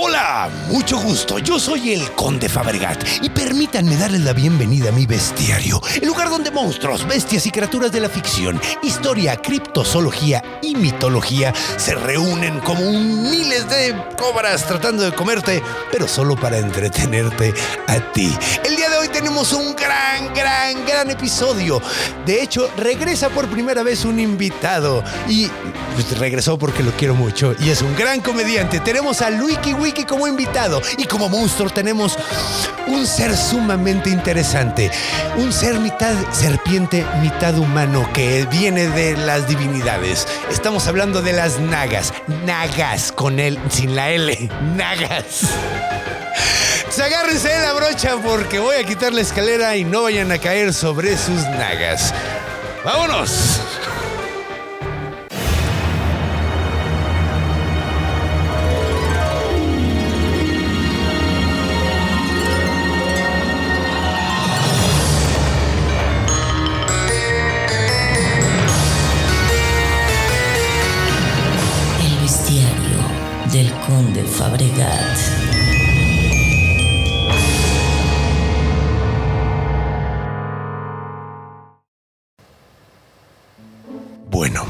Hola, mucho gusto. Yo soy el Conde Fabregat y permítanme darles la bienvenida a mi bestiario, el lugar donde monstruos, bestias y criaturas de la ficción, historia, criptozoología y mitología se reúnen como miles de cobras tratando de comerte, pero solo para entretenerte a ti. El día de hoy tenemos un gran, gran, gran episodio. De hecho, regresa por primera vez un invitado y pues, regresó porque lo quiero mucho y es un gran comediante. Tenemos a Luiki Wiki como invitado y como monstruo tenemos un ser sumamente interesante, un ser mitad serpiente, mitad humano que viene de las divinidades. Estamos hablando de las nagas, nagas con él sin la L, nagas. Se agárrense de la brocha porque voy a quitar la escalera y no vayan a caer sobre sus nagas. ¡Vámonos! Fabregat. Bueno,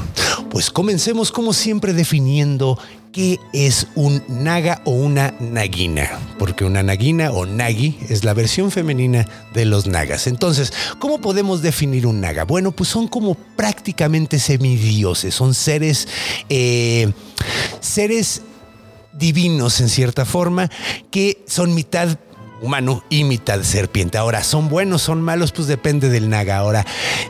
pues comencemos como siempre definiendo qué es un naga o una naguina, porque una naguina o nagi es la versión femenina de los nagas. Entonces, ¿cómo podemos definir un naga? Bueno, pues son como prácticamente semidioses, son seres, eh, seres divinos en cierta forma, que son mitad humano y mitad serpiente. Ahora, ¿son buenos, son malos? Pues depende del naga. Ahora,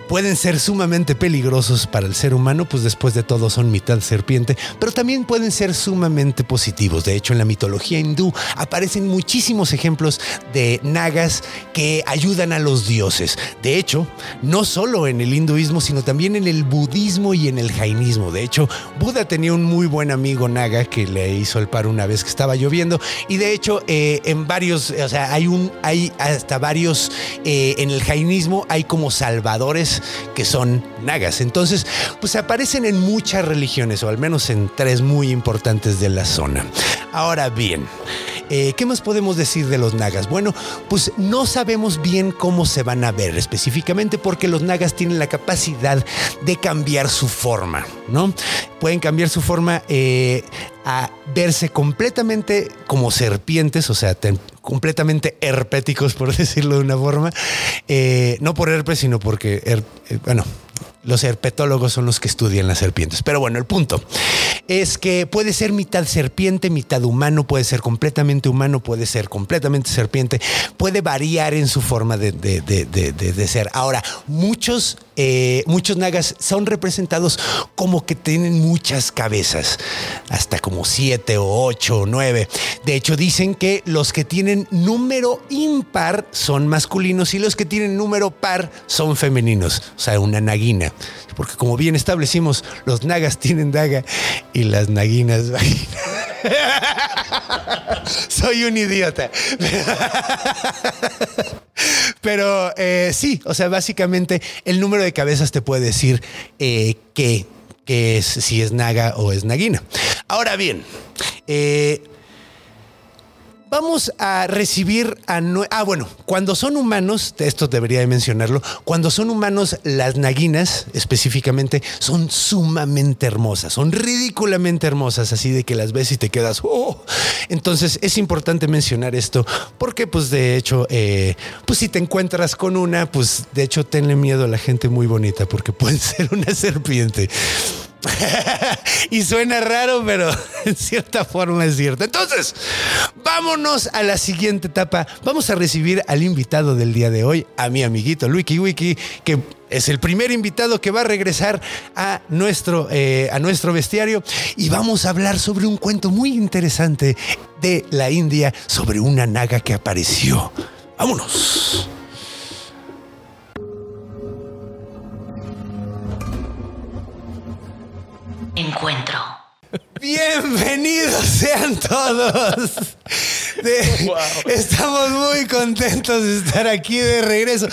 pueden ser sumamente peligrosos para el ser humano, pues después de todo son mitad serpiente, pero también pueden ser sumamente positivos. De hecho, en la mitología hindú aparecen muchísimos ejemplos de nagas que ayudan a los dioses. De hecho, no solo en el hinduismo, sino también en el budismo y en el jainismo. De hecho, Buda tenía un muy buen amigo naga que le hizo el paro una vez que estaba lloviendo y de hecho eh, en varios, o sea, hay un, hay hasta varios eh, en el jainismo hay como salvadores que son nagas. Entonces, pues aparecen en muchas religiones o al menos en tres muy importantes de la zona. Ahora bien, eh, ¿qué más podemos decir de los nagas? Bueno, pues no sabemos bien cómo se van a ver específicamente porque los nagas tienen la capacidad de cambiar su forma, ¿no? Pueden cambiar su forma eh, a verse completamente como serpientes, o sea, completamente herpéticos, por decirlo de una forma. Eh, no por herpes, sino porque, bueno, los herpetólogos son los que estudian las serpientes. Pero bueno, el punto es que puede ser mitad serpiente, mitad humano, puede ser completamente humano, puede ser completamente serpiente, puede variar en su forma de, de- de- de- ser. Ahora, muchos, eh, muchos nagas son representados como que tienen muchas cabezas, hasta como siete o ocho o nueve. De hecho, dicen que los que tienen número impar son masculinos y los que tienen número par son femeninos, o sea, una naguina. Porque como bien establecimos, los nagas tienen daga y las naguinas vagina. Soy un idiota. Pero eh, sí, o sea, básicamente el número de cabezas te puede decir eh, que, que es, si es naga o es naguina. Ahora bien, eh, Vamos a recibir a... nue- Ah, bueno, cuando son humanos, esto debería de mencionarlo, cuando son humanos, las naguinas específicamente son sumamente hermosas, son ridículamente hermosas, así de que las ves y te quedas... "Oh". Entonces es importante mencionar esto porque pues de hecho, eh, pues si te encuentras con una, pues de hecho tenle miedo a la gente muy bonita porque puede ser una serpiente. y suena raro, pero en cierta forma es cierto. Entonces, vámonos a la siguiente etapa. Vamos a recibir al invitado del día de hoy, a mi amiguito Luiki Wiki, que Es el primer invitado que va a regresar a nuestro, eh, a nuestro bestiario y vamos a hablar sobre un cuento muy interesante de la India sobre una naga que apareció. Vámonos. Encuentro. Bienvenidos sean todos. De- Estamos muy contentos de estar aquí de regreso.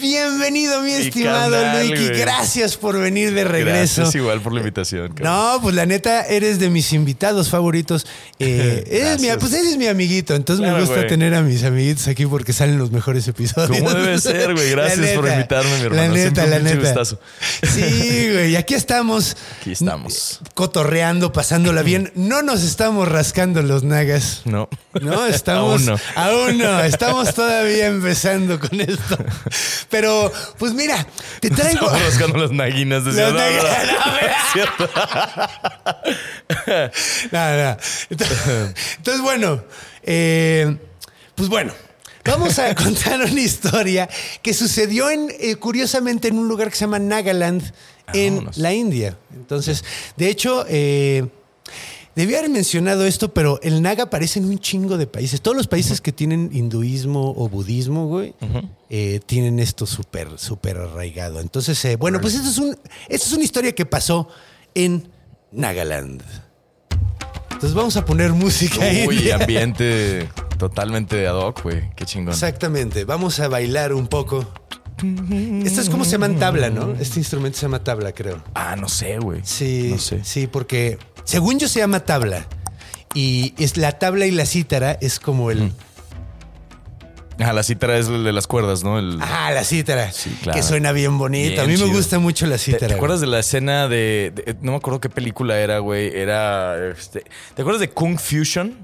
Bienvenido, mi estimado Luiki. güey. Gracias por venir de regreso. Gracias igual por la invitación. cabrón. No, pues la neta, eres de mis invitados favoritos. Eh, eres mi, pues eres mi amiguito, entonces me gusta güey. tener a mis amiguitos aquí porque salen los mejores episodios. ¿Cómo debe ser, güey? Gracias por invitarme, mi hermano. La neta, la neta. gustazo. Sí, güey, y aquí estamos. Aquí estamos. Cotorreando, pasándola bien. No nos estamos rascando los nagas. No. No, estamos. Aún no. Aún no, Estamos todavía empezando con esto. Pero, pues mira, te traigo. Estamos rascando las naguinas de Ciudad. No, no. Entonces, entonces, bueno, eh, pues bueno. Vamos a contar una historia que sucedió en, eh, curiosamente, en un lugar que se llama Nagaland, en Vámonos. la India. Entonces, de hecho, eh, debí haber mencionado esto, pero el Naga aparece en un chingo de países. Todos los países que tienen hinduismo o budismo, güey, eh, tienen esto súper, súper arraigado. Entonces, eh, bueno, pues esto es, un, esto es una historia que pasó en Nagaland. Entonces vamos a poner música ahí. Uy, ambiente totalmente ad hoc, güey. Qué chingón. Exactamente, vamos a bailar un poco. Esto es como se llama tabla, ¿no? Este instrumento se llama tabla, creo. Ah, no sé, güey. Sí, No sé. sí, porque según yo se llama tabla. Y es la tabla y la cítara es como el. Ah, la cítara es el de las cuerdas, ¿no? El- Ah, la cítara. Sí, claro. Que suena bien bonito. Bien a mí me gusta mucho la ¿Te, cítara. te acuerdas de la escena de, de- No me acuerdo qué película era, güey. Era. este, ¿Te acuerdas de Kung Fusion?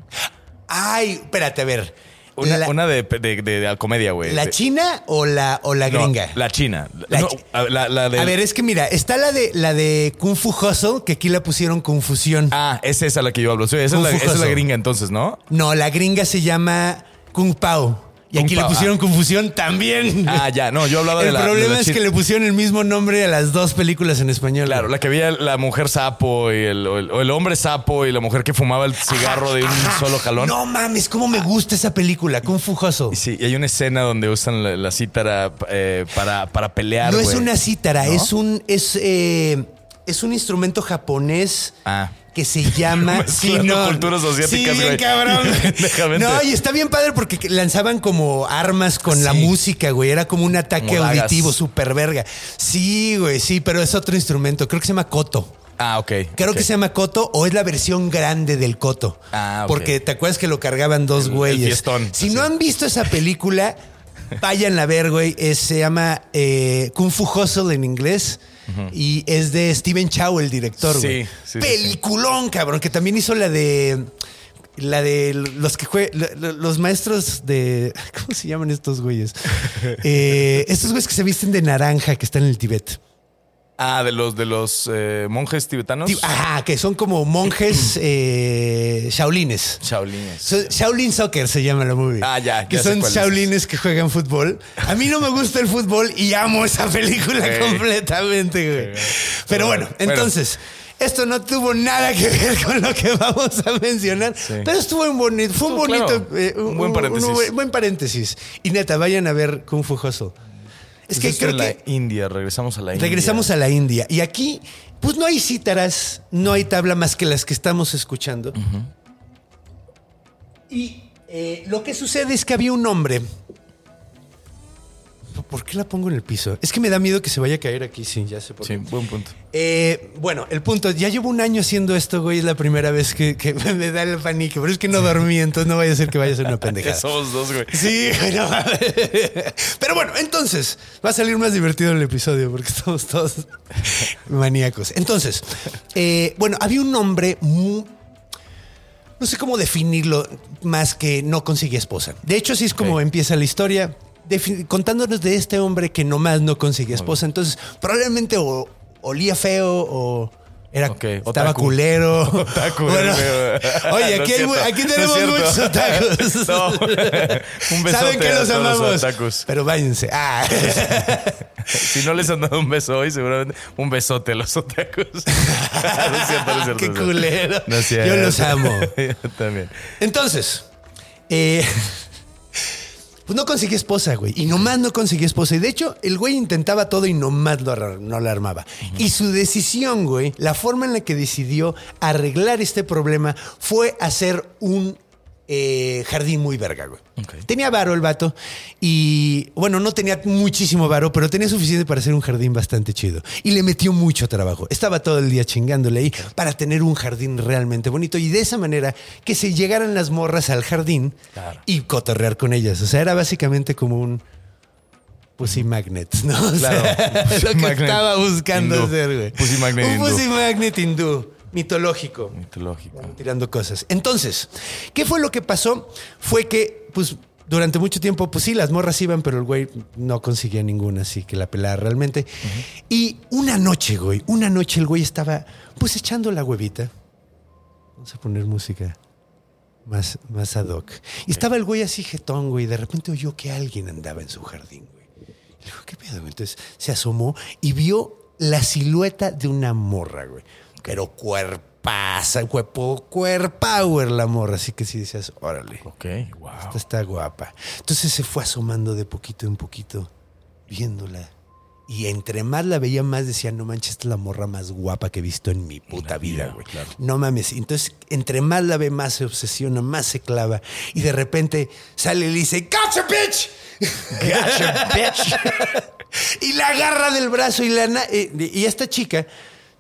Ay, espérate, a ver. Una, la, una de, de, de- de comedia, güey. ¿la china o la, o la no, gringa? la china. La No, chi- a- la, la de- A ver, es que mira, está la de la de Kung Fu Hustle, que aquí la pusieron confusión. Ah, es esa la que yo hablo. Sí, esa, es la, esa es gringa entonces, ¿no? No, la gringa se llama Kung Pao. Y aquí le pusieron confusión también. Ah, ya. No, yo hablaba de El la... de problema es que le pusieron el mismo nombre a las dos películas en español. Claro, la que veía la mujer sapo y el, o el, o el hombre sapo y la mujer que fumaba el cigarro de un Ajá. solo jalón. No mames, cómo me gusta esa película, Kung Fu Hustle. Sí, y hay una escena donde usan la, la cítara eh, para, para pelear, No es una cítara, ¿No? es un es eh, es un instrumento japonés. Ah. Que se llama Mezclando culturas asiáticas, Sí, bien cabrón. No, y está bien padre porque lanzaban como armas con la Sí. música, güey. Era como un ataque Como auditivo, súper verga. Sí, güey, sí, pero es otro instrumento. Creo que se llama koto. Ah, ok. Creo que se llama Coto o es la versión grande del Coto. Ah, ok. Porque te acuerdas que lo cargaban dos El- el güeyes. fiestón, si así. no han visto esa película, vayan a ver, güey. Es- se llama eh, Kung Fu Hustle en inglés. Y es de Steven Chow, el director, Sí, güey. sí, sí, Peliculón, cabrón, que también hizo la de. La de los que juegan. Los maestros de. ¿Cómo se llaman estos güeyes? Eh, estos güeyes que se visten de naranja que están en el Tibet. Ah, de los, de los eh, monjes tibetanos. Ti- Ajá, que son como monjes eh, shaolines. Shaolines. So- Shaolin Soccer se llama la movie. Ah, ya, Que ya son es. shaolines que juegan fútbol. A mí no me gusta el fútbol y amo esa película completamente, güey. Pero bueno, Bueno. entonces, esto no tuvo nada que ver con lo que vamos a mencionar. Sí. Pero estuvo un bonito, fue un bonito, claro, eh, un buen paréntesis. buen, buen paréntesis. Y neta, vayan a ver Kung Fu Hustle. Es que creo la que India, regresamos a la India. Regresamos a la India. Y aquí, pues no hay cítaras, no hay tabla más que las que estamos escuchando. Y eh, lo que sucede es que había un hombre. ¿Por qué la pongo en el piso? Es que me da miedo que se vaya a caer aquí, sí, ya sé por Sí, qué. buen punto. Eh, bueno, el punto, ya llevo un año haciendo esto, güey, es la primera vez que, que me da el pánico, pero es que no dormí, entonces no vaya a ser que vaya a ser una pendejada. Somos dos, güey. Sí, güey, no. Pero bueno, entonces va a salir más divertido el episodio porque estamos todos maníacos. Entonces, eh, bueno, había un hombre muy. No sé cómo definirlo más que no conseguía esposa. De hecho, así es como empieza la historia, contándonos de este hombre que nomás no conseguía esposa. Entonces, probablemente o olía feo o Era, Ok, estaba otaku. culero. Otaku, Bueno, oye, No aquí, es hay aquí no tenemos cierto. muchos otakus. No. Un besote Saben que a los los amamos. otakus. Pero váyanse. Ah. Si no les han dado un beso hoy, seguramente un besote a los otakus. no es cierto, no es cierto. Qué no culero. No. Yo los amo. Yo también. Entonces, eh, pues no conseguí esposa, güey. Y nomás no conseguí esposa. Y de hecho, el güey intentaba todo y nomás lo no la armaba. Y su decisión, güey, la forma en la que decidió arreglar este problema fue hacer un eh, jardín muy verga, güey. Tenía varo el vato y, bueno, no tenía muchísimo varo, pero tenía suficiente para hacer un jardín bastante chido. Y le metió mucho trabajo. Estaba todo el día chingándole ahí para tener un jardín realmente bonito y de esa manera que se llegaran las morras al jardín Claro. y cotorrear con ellas. O sea, era básicamente como un pussy magnet, ¿no? O sea, Claro. Lo que magnet estaba buscando hindú. hacer, güey. Pussy magnet Un hindú. pussy magnet hindú, mitológico Mitológico. tirando cosas. Entonces, ¿qué fue lo que pasó? Fue que, pues, durante mucho tiempo, pues sí, las morras iban, pero el güey no conseguía ninguna, así que la pelaba realmente. Y una noche, güey, una noche el güey estaba, pues, echando la huevita. Vamos a poner música más, más ad hoc. Y estaba el güey así jetón, güey, y de repente oyó que alguien andaba en su jardín, güey. Y dijo, ¿qué pedo? güey? Entonces se asomó y vio la silueta de una morra, güey. Pero cuerpaza, cuerpo, cuerpower la morra. Así que sí decías, órale, Ok, wow. esta está guapa. Entonces se fue asomando de poquito en poquito, viéndola. Y entre más la veía, más decía, no manches, esta es la morra más guapa que he visto en mi puta vida, güey. claro. No mames. Entonces, entre más la ve, más se obsesiona, más se clava. Y de repente sale y le dice, ¡Gotcha, bitch! Gotcha, bitch. y la agarra del brazo y la... Y esta chica...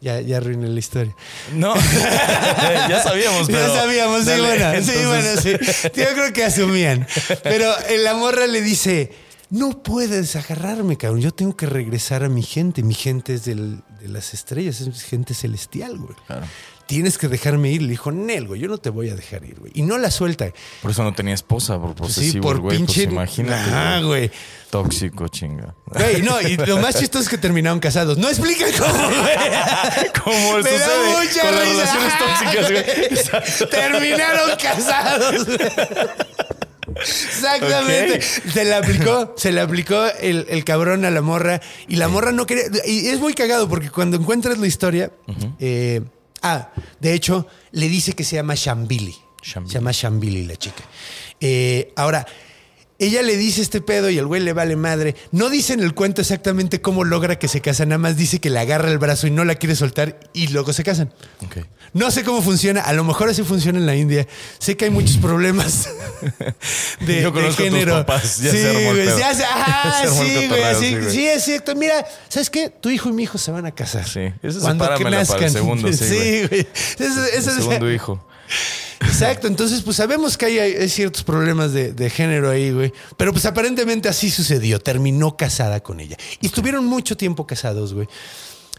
Ya, ya arruiné la historia. No, ya sabíamos, pero. Ya sabíamos, sí, bueno, sí, bueno, sí. Yo creo que asumían. Pero la morra le dice, no puedes agarrarme, cabrón. Yo tengo que regresar a mi gente. Mi gente es del- de las estrellas, es gente celestial, güey. Claro. Tienes que dejarme ir. Le dijo, Nel, güey, yo no te voy a dejar ir, güey. Y no la suelta. Por eso no tenía esposa, por Pues posesivo, sí, por güey. pinche... Pues imagínate. Ajá, güey. Tóxico, chinga. Güey, no, y lo más chistoso es que terminaron casados. No explican cómo, güey. Como Me da sucede mucha con las relaciones tóxicas, güey. Exacto. Terminaron casados. Exactamente. Se le aplicó, se le aplicó el, el cabrón a la morra y la morra no quería. Y es muy cagado porque cuando encuentras la historia, eh, ah, de hecho, le dice que se llama Shambili. Shambili. Se llama Shambili la chica. Eh, ahora, ella le dice este pedo y el güey le vale madre. No dice en el cuento exactamente cómo logra que se casan, nada más dice que le agarra el brazo y no la quiere soltar y luego se casan. No sé cómo funciona, a lo mejor así funciona en la India. Sé que hay muchos problemas de, Yo de a tus género. papás, ya sí, se güey, ya se- ajá, Se armó el sí, güey, sí, güey. sí, es cierto. Mira, ¿sabes qué? Tu hijo y mi hijo se van a casar. Sí, eso sepáramela para el segundo, sí, Sí, güey. Eso- eso El segundo hijo. Exacto, entonces pues sabemos que hay, hay ciertos problemas de, de género ahí, güey. Pero pues aparentemente así sucedió, terminó casada con ella. Y estuvieron mucho tiempo casados, güey.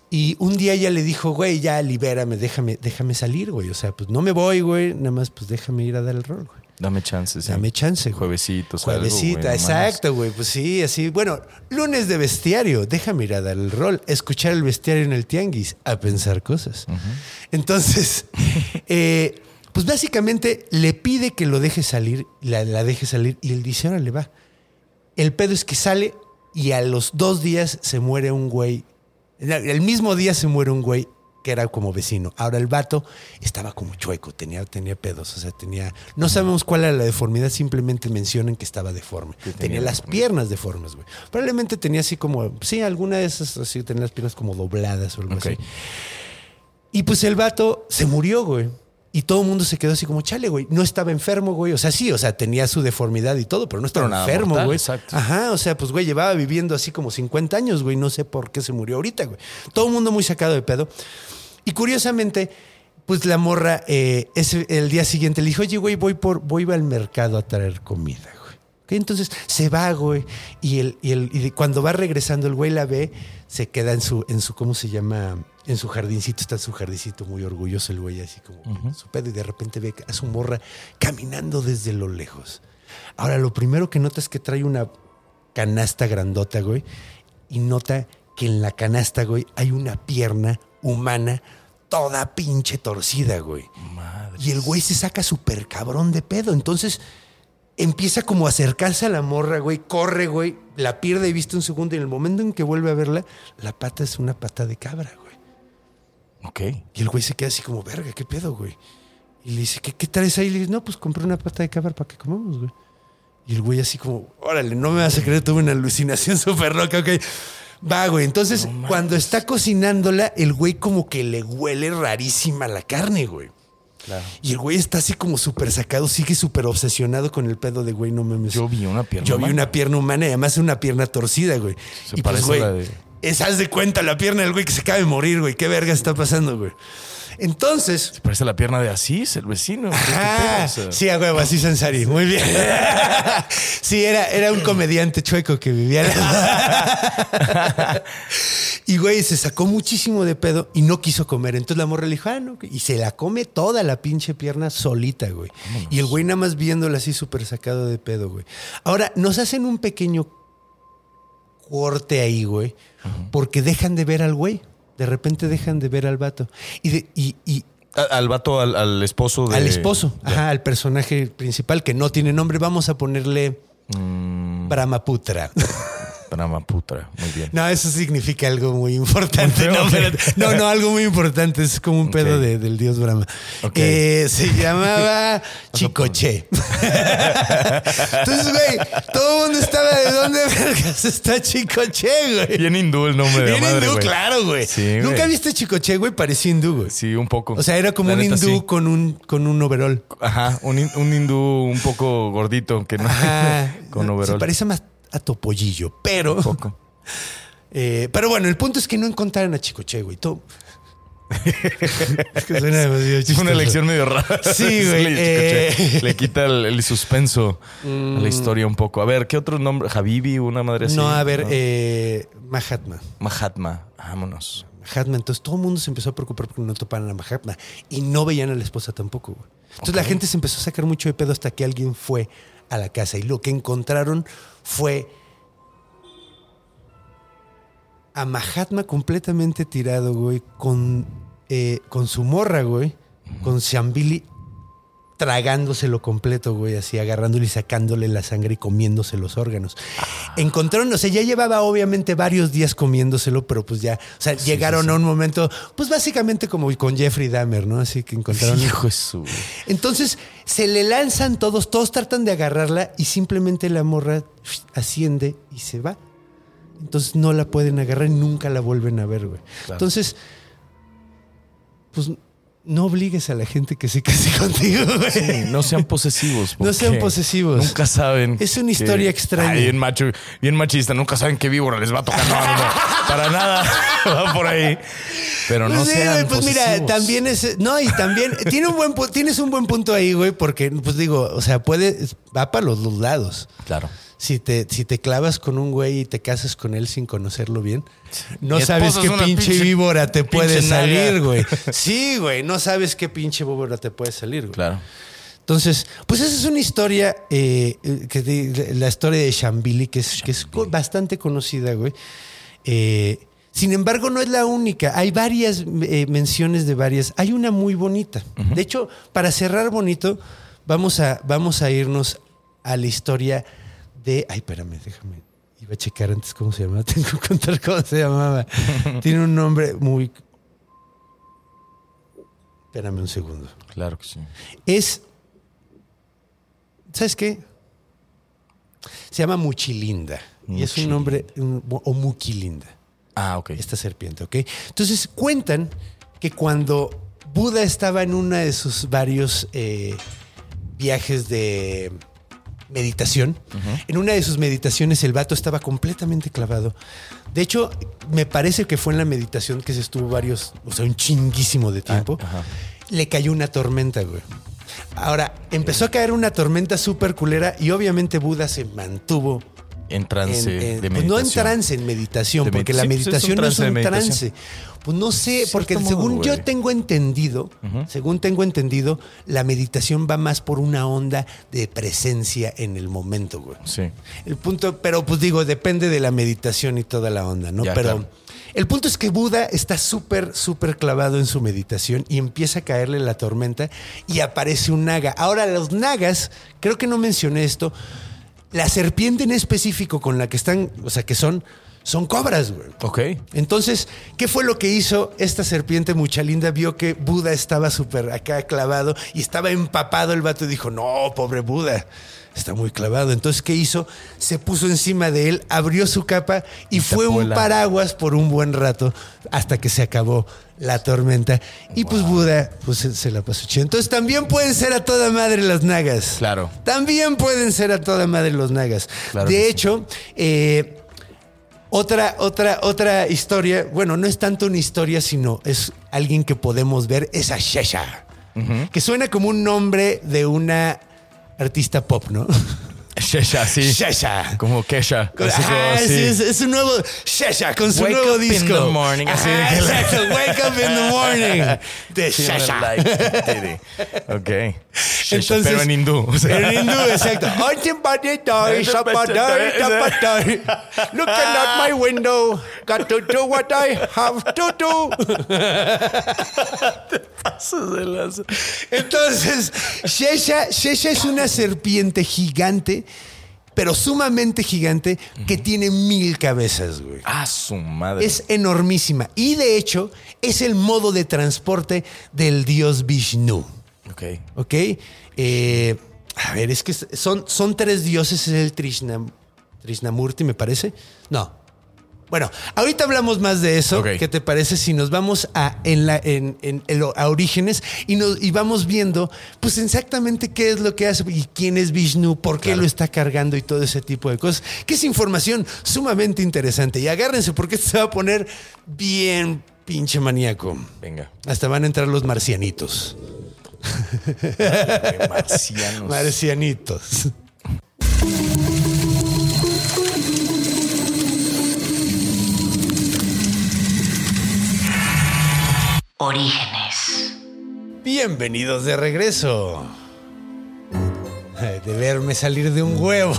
Y un día ella le dijo, güey, ya libérame, déjame, déjame salir, güey. O sea, pues no me voy, güey, nada más pues déjame ir a dar el rol, güey. Dame chance. sí. Dame chance, güey. Juevesitos, algo, güey, Juevesita, mames. exacto, güey. Pues sí, así. Bueno, lunes de bestiario. Déjame ir a dar el rol, escuchar el bestiario en el tianguis, a pensar cosas. Entonces, eh, pues básicamente le pide que lo deje salir, la, la deje salir, y él dice, ahora le va. El pedo es que sale y a los dos días se muere un güey. El mismo día se muere un güey que era como vecino. Ahora el vato estaba como chueco, tenía, tenía pedos, o sea, tenía... No sabemos cuál era la deformidad, simplemente mencionan que estaba deforme. tenía tenía las piernas deformes, güey. Probablemente tenía así como... Sí, alguna de esas, así, tenía las piernas como dobladas o algo así. Y pues el vato se murió, güey. Y todo el mundo se quedó así como, chale, güey. No estaba enfermo, güey. O sea, sí, o sea, tenía su deformidad y todo, pero no estaba Pero nada enfermo, mortal, güey. exacto. Ajá, o sea, pues, güey, llevaba viviendo así como 50 años, güey. No sé por qué se murió ahorita, güey. Todo el mundo muy sacado de pedo. Y curiosamente, pues la morra, eh, ese, el día siguiente le dijo, oye, güey, voy, por, voy al mercado a traer comida, güey. Entonces se va, güey, y, el, y, el, y cuando va regresando, el güey la ve, se queda en su, en su, ¿cómo se llama? En su jardincito, está en su jardincito muy orgulloso el güey, así como su pedo, y de repente ve a su morra caminando desde lo lejos. Ahora, lo primero que nota es que trae una canasta grandota, güey, y nota que en la canasta, güey, hay una pierna humana toda pinche torcida, güey. Madre. Y el güey se saca súper cabrón de pedo. Entonces empieza como a acercarse a la morra, güey. Corre, güey. La pierde de vista un segundo. Y en el momento en que vuelve a verla, la pata es una pata de cabra, güey. Ok. Y el güey se queda así como, verga, ¿qué pedo, güey? Y le dice, ¿qué, qué traes ahí? Y le dice, no, pues compré una pata de cabra para que comamos, güey. Y el güey así como, órale, no me vas a creer, tuve una alucinación súper loca, ok. Va, güey. Entonces, cuando está cocinándola, el güey como que le huele rarísima la carne, güey. Claro. Y el güey está así como súper sacado, sigue súper obsesionado con el pedo de güey, no mames. Yo vi una pierna. Yo vi una pierna humana y además una pierna torcida, güey. Se y pues, parece güey, a la de- esa haz de cuenta la pierna del güey que se acaba de morir, güey. ¿Qué verga está pasando, güey? Entonces, Parece la pierna de Asís, el vecino. Sí, a huevo, así Sansari. Muy bien. sí, era, era un comediante chueco que vivía. y güey, se sacó muchísimo de pedo y no quiso comer. Entonces la morra le dijo, ah, no. Y se la come toda la pinche pierna solita, güey. Y el güey nada más viéndola así súper sacado de pedo, güey. Ahora, nos hacen un pequeño corte ahí, güey, porque dejan de ver al güey. De repente dejan de ver al vato. Y, de- y, y Al vato, al, al esposo de. al esposo, ajá, al personaje principal que no tiene nombre, vamos a ponerle Mm, Brahmaputra. Brahmaputra, muy bien. No, eso significa algo muy importante. No, no, no, algo muy importante. Es como un pedo de- del dios Brahma. Ok. Eh, se llamaba Chicoche. Entonces, güey, todo el mundo estaba de dónde vergas está Chicoche, güey. Bien hindú el nombre de la Bien madre, hindú, claro, güey. Sí. Nunca viste Chicoche, güey, parecía hindú, güey. Sí, un poco. O sea, era como La un neta, hindú sí. con un con un overall. Ajá, un, un hindú un poco gordito que no. Ajá. con Se overol. parece más a Topollillo, pero. Poco. eh, pero bueno, el punto es que no encontraron a Chicoche, güey. Todo. es que suena demasiado Es una chistoso. elección medio rara. Sí, güey, Le, eh. le quita el, el suspenso a la historia un poco. A ver, ¿qué otro nombre? Habibi, una madre así. No, a ver, ¿no? eh, Mahatma. Mahatma. Vámonos. Mahatma. Entonces todo el mundo se empezó a preocupar porque no toparan a Mahatma. Y no veían a la esposa tampoco, güey. Entonces la gente se empezó a sacar mucho de pedo hasta que alguien fue a la casa. Y lo que encontraron fue a Mahatma completamente tirado, güey, con, eh, con su morra, güey, con Shambili tragándoselo completo, güey, así agarrándole y sacándole la sangre y comiéndose los órganos. Encontraron, o sea, ya llevaba obviamente varios días comiéndoselo, pero pues ya, o sea, llegaron a un momento, pues básicamente como con Jeffrey Dahmer, ¿no? Así que encontraron. Hijo de su. Entonces se le lanzan todos, todos tratan de agarrarla y simplemente la morra asciende y se va. Entonces no la pueden agarrar y nunca la vuelven a ver, güey. Entonces, pues no obligues a la gente que se case contigo, güey. Sí, no sean posesivos. No sean posesivos. Nunca saben. Es una historia extraña. Ay, bien macho, bien machista. Nunca saben qué víbora les va a tocar. No, no. Para nada. Va por ahí. Pero no Pues, sean pues mira, también es. No, y también tiene un buen, tienes un buen punto ahí, güey, porque, pues digo, o sea, puede. Va para los dos lados. Claro. Si te, si te clavas con un güey y te casas con él sin conocerlo bien, no sabes qué pinche, pinche- víbora te pinche puede naga. salir, güey. Sí, güey, no sabes qué pinche víbora te puede salir, güey. Claro. Entonces, pues esa es una historia, eh, que de- la historia de Shambili, que es, que es bastante conocida, güey. Eh, sin embargo, no es la única. Hay varias eh, menciones de varias. Hay una muy bonita. De hecho, para cerrar bonito, vamos a, vamos a irnos a la historia de. Ay, espérame, déjame. Iba a checar antes cómo se llamaba. Tengo que contar cómo se llamaba. Tiene un nombre muy. Espérame un segundo. Claro que sí. Es. ¿Sabes qué? Se llama Muchilinda. Y es un nombre. un- o Muquilinda, Ah, ok. esta serpiente, ¿ok? Entonces cuentan que cuando Buda estaba en uno de sus varios eh, viajes de meditación, en una de sus meditaciones el vato estaba completamente clavado. De hecho, me parece que fue en la meditación que se estuvo varios, o sea, un chinguísimo de tiempo. ajá. Le cayó una tormenta, güey. Ahora, empezó a caer una tormenta súper culera y obviamente Buda se mantuvo En trance en- en- de pues no en meditación. trance, en meditación, De porque meditación. la Sí, pues es meditación no es un meditación. trance. Pues no sé, porque modo, según yo tengo entendido, según tengo entendido, la meditación va más por una onda de presencia en el momento, güey. Sí. El punto, pero pues digo, depende de la meditación y toda la onda, ¿no? Ya, pero claro. El punto es que Buda está súper, súper clavado en su meditación y empieza a caerle la tormenta y aparece un naga. Ahora, los nagas, creo que no mencioné esto, la serpiente en específico con la que están, o sea, que son, son cobras, güey. Ok. Entonces, ¿qué fue lo que hizo esta serpiente mucha linda? Vio que Buda estaba súper acá clavado y estaba empapado el vato y dijo, no, pobre Buda, está muy clavado. Entonces, ¿qué hizo? Se puso encima de él, abrió su capa y, fue un la- paraguas por un buen rato hasta que se acabó la tormenta. Y pues Buda, pues se, se la pasó chido. Entonces, también pueden ser a toda madre las nagas. Claro. También pueden ser a toda madre los nagas. Claro de sí. hecho, eh, otra, otra, otra historia, bueno, no es tanto una historia, sino es alguien que podemos ver, es a Shesha, que suena como un nombre de una artista pop, ¿no? Shesha, sí. Shesha. Como Kesha. Así como Ajá, así. sí, es, es un nuevo Shesha con su Wake nuevo up in disco. the morning, así Ajá, de que- exacto, wake up in the morning de Shesha. like. Ok. Shesha, Entonces- pero en hindú. o sea. En hindú, exacto. Looking at my window, got to do what I have to do. De lanza. Entonces, Shesha, Shesha es una serpiente gigante, pero sumamente gigante, que tiene mil cabezas, güey. Ah, su madre. Es enormísima. Y de hecho, es el modo de transporte del dios Vishnu. Ok. ¿Ok? Eh, a ver, es que son, son tres dioses, es el Trishna, Krishnamurti, me parece. No. Bueno, ahorita hablamos más de eso. ¿Qué te parece si nos vamos a, en la, en, en- a orígenes y, nos, y vamos viendo pues exactamente qué es lo que hace y quién es Vishnu, por qué lo está cargando y todo ese tipo de cosas? Que es información sumamente interesante. Y agárrense porque esto se va a poner bien pinche maníaco. Venga. Hasta van a entrar los marcianitos. Marcianos. Marcianitos. Orígenes. Bienvenidos de regreso. De verme salir de un huevo.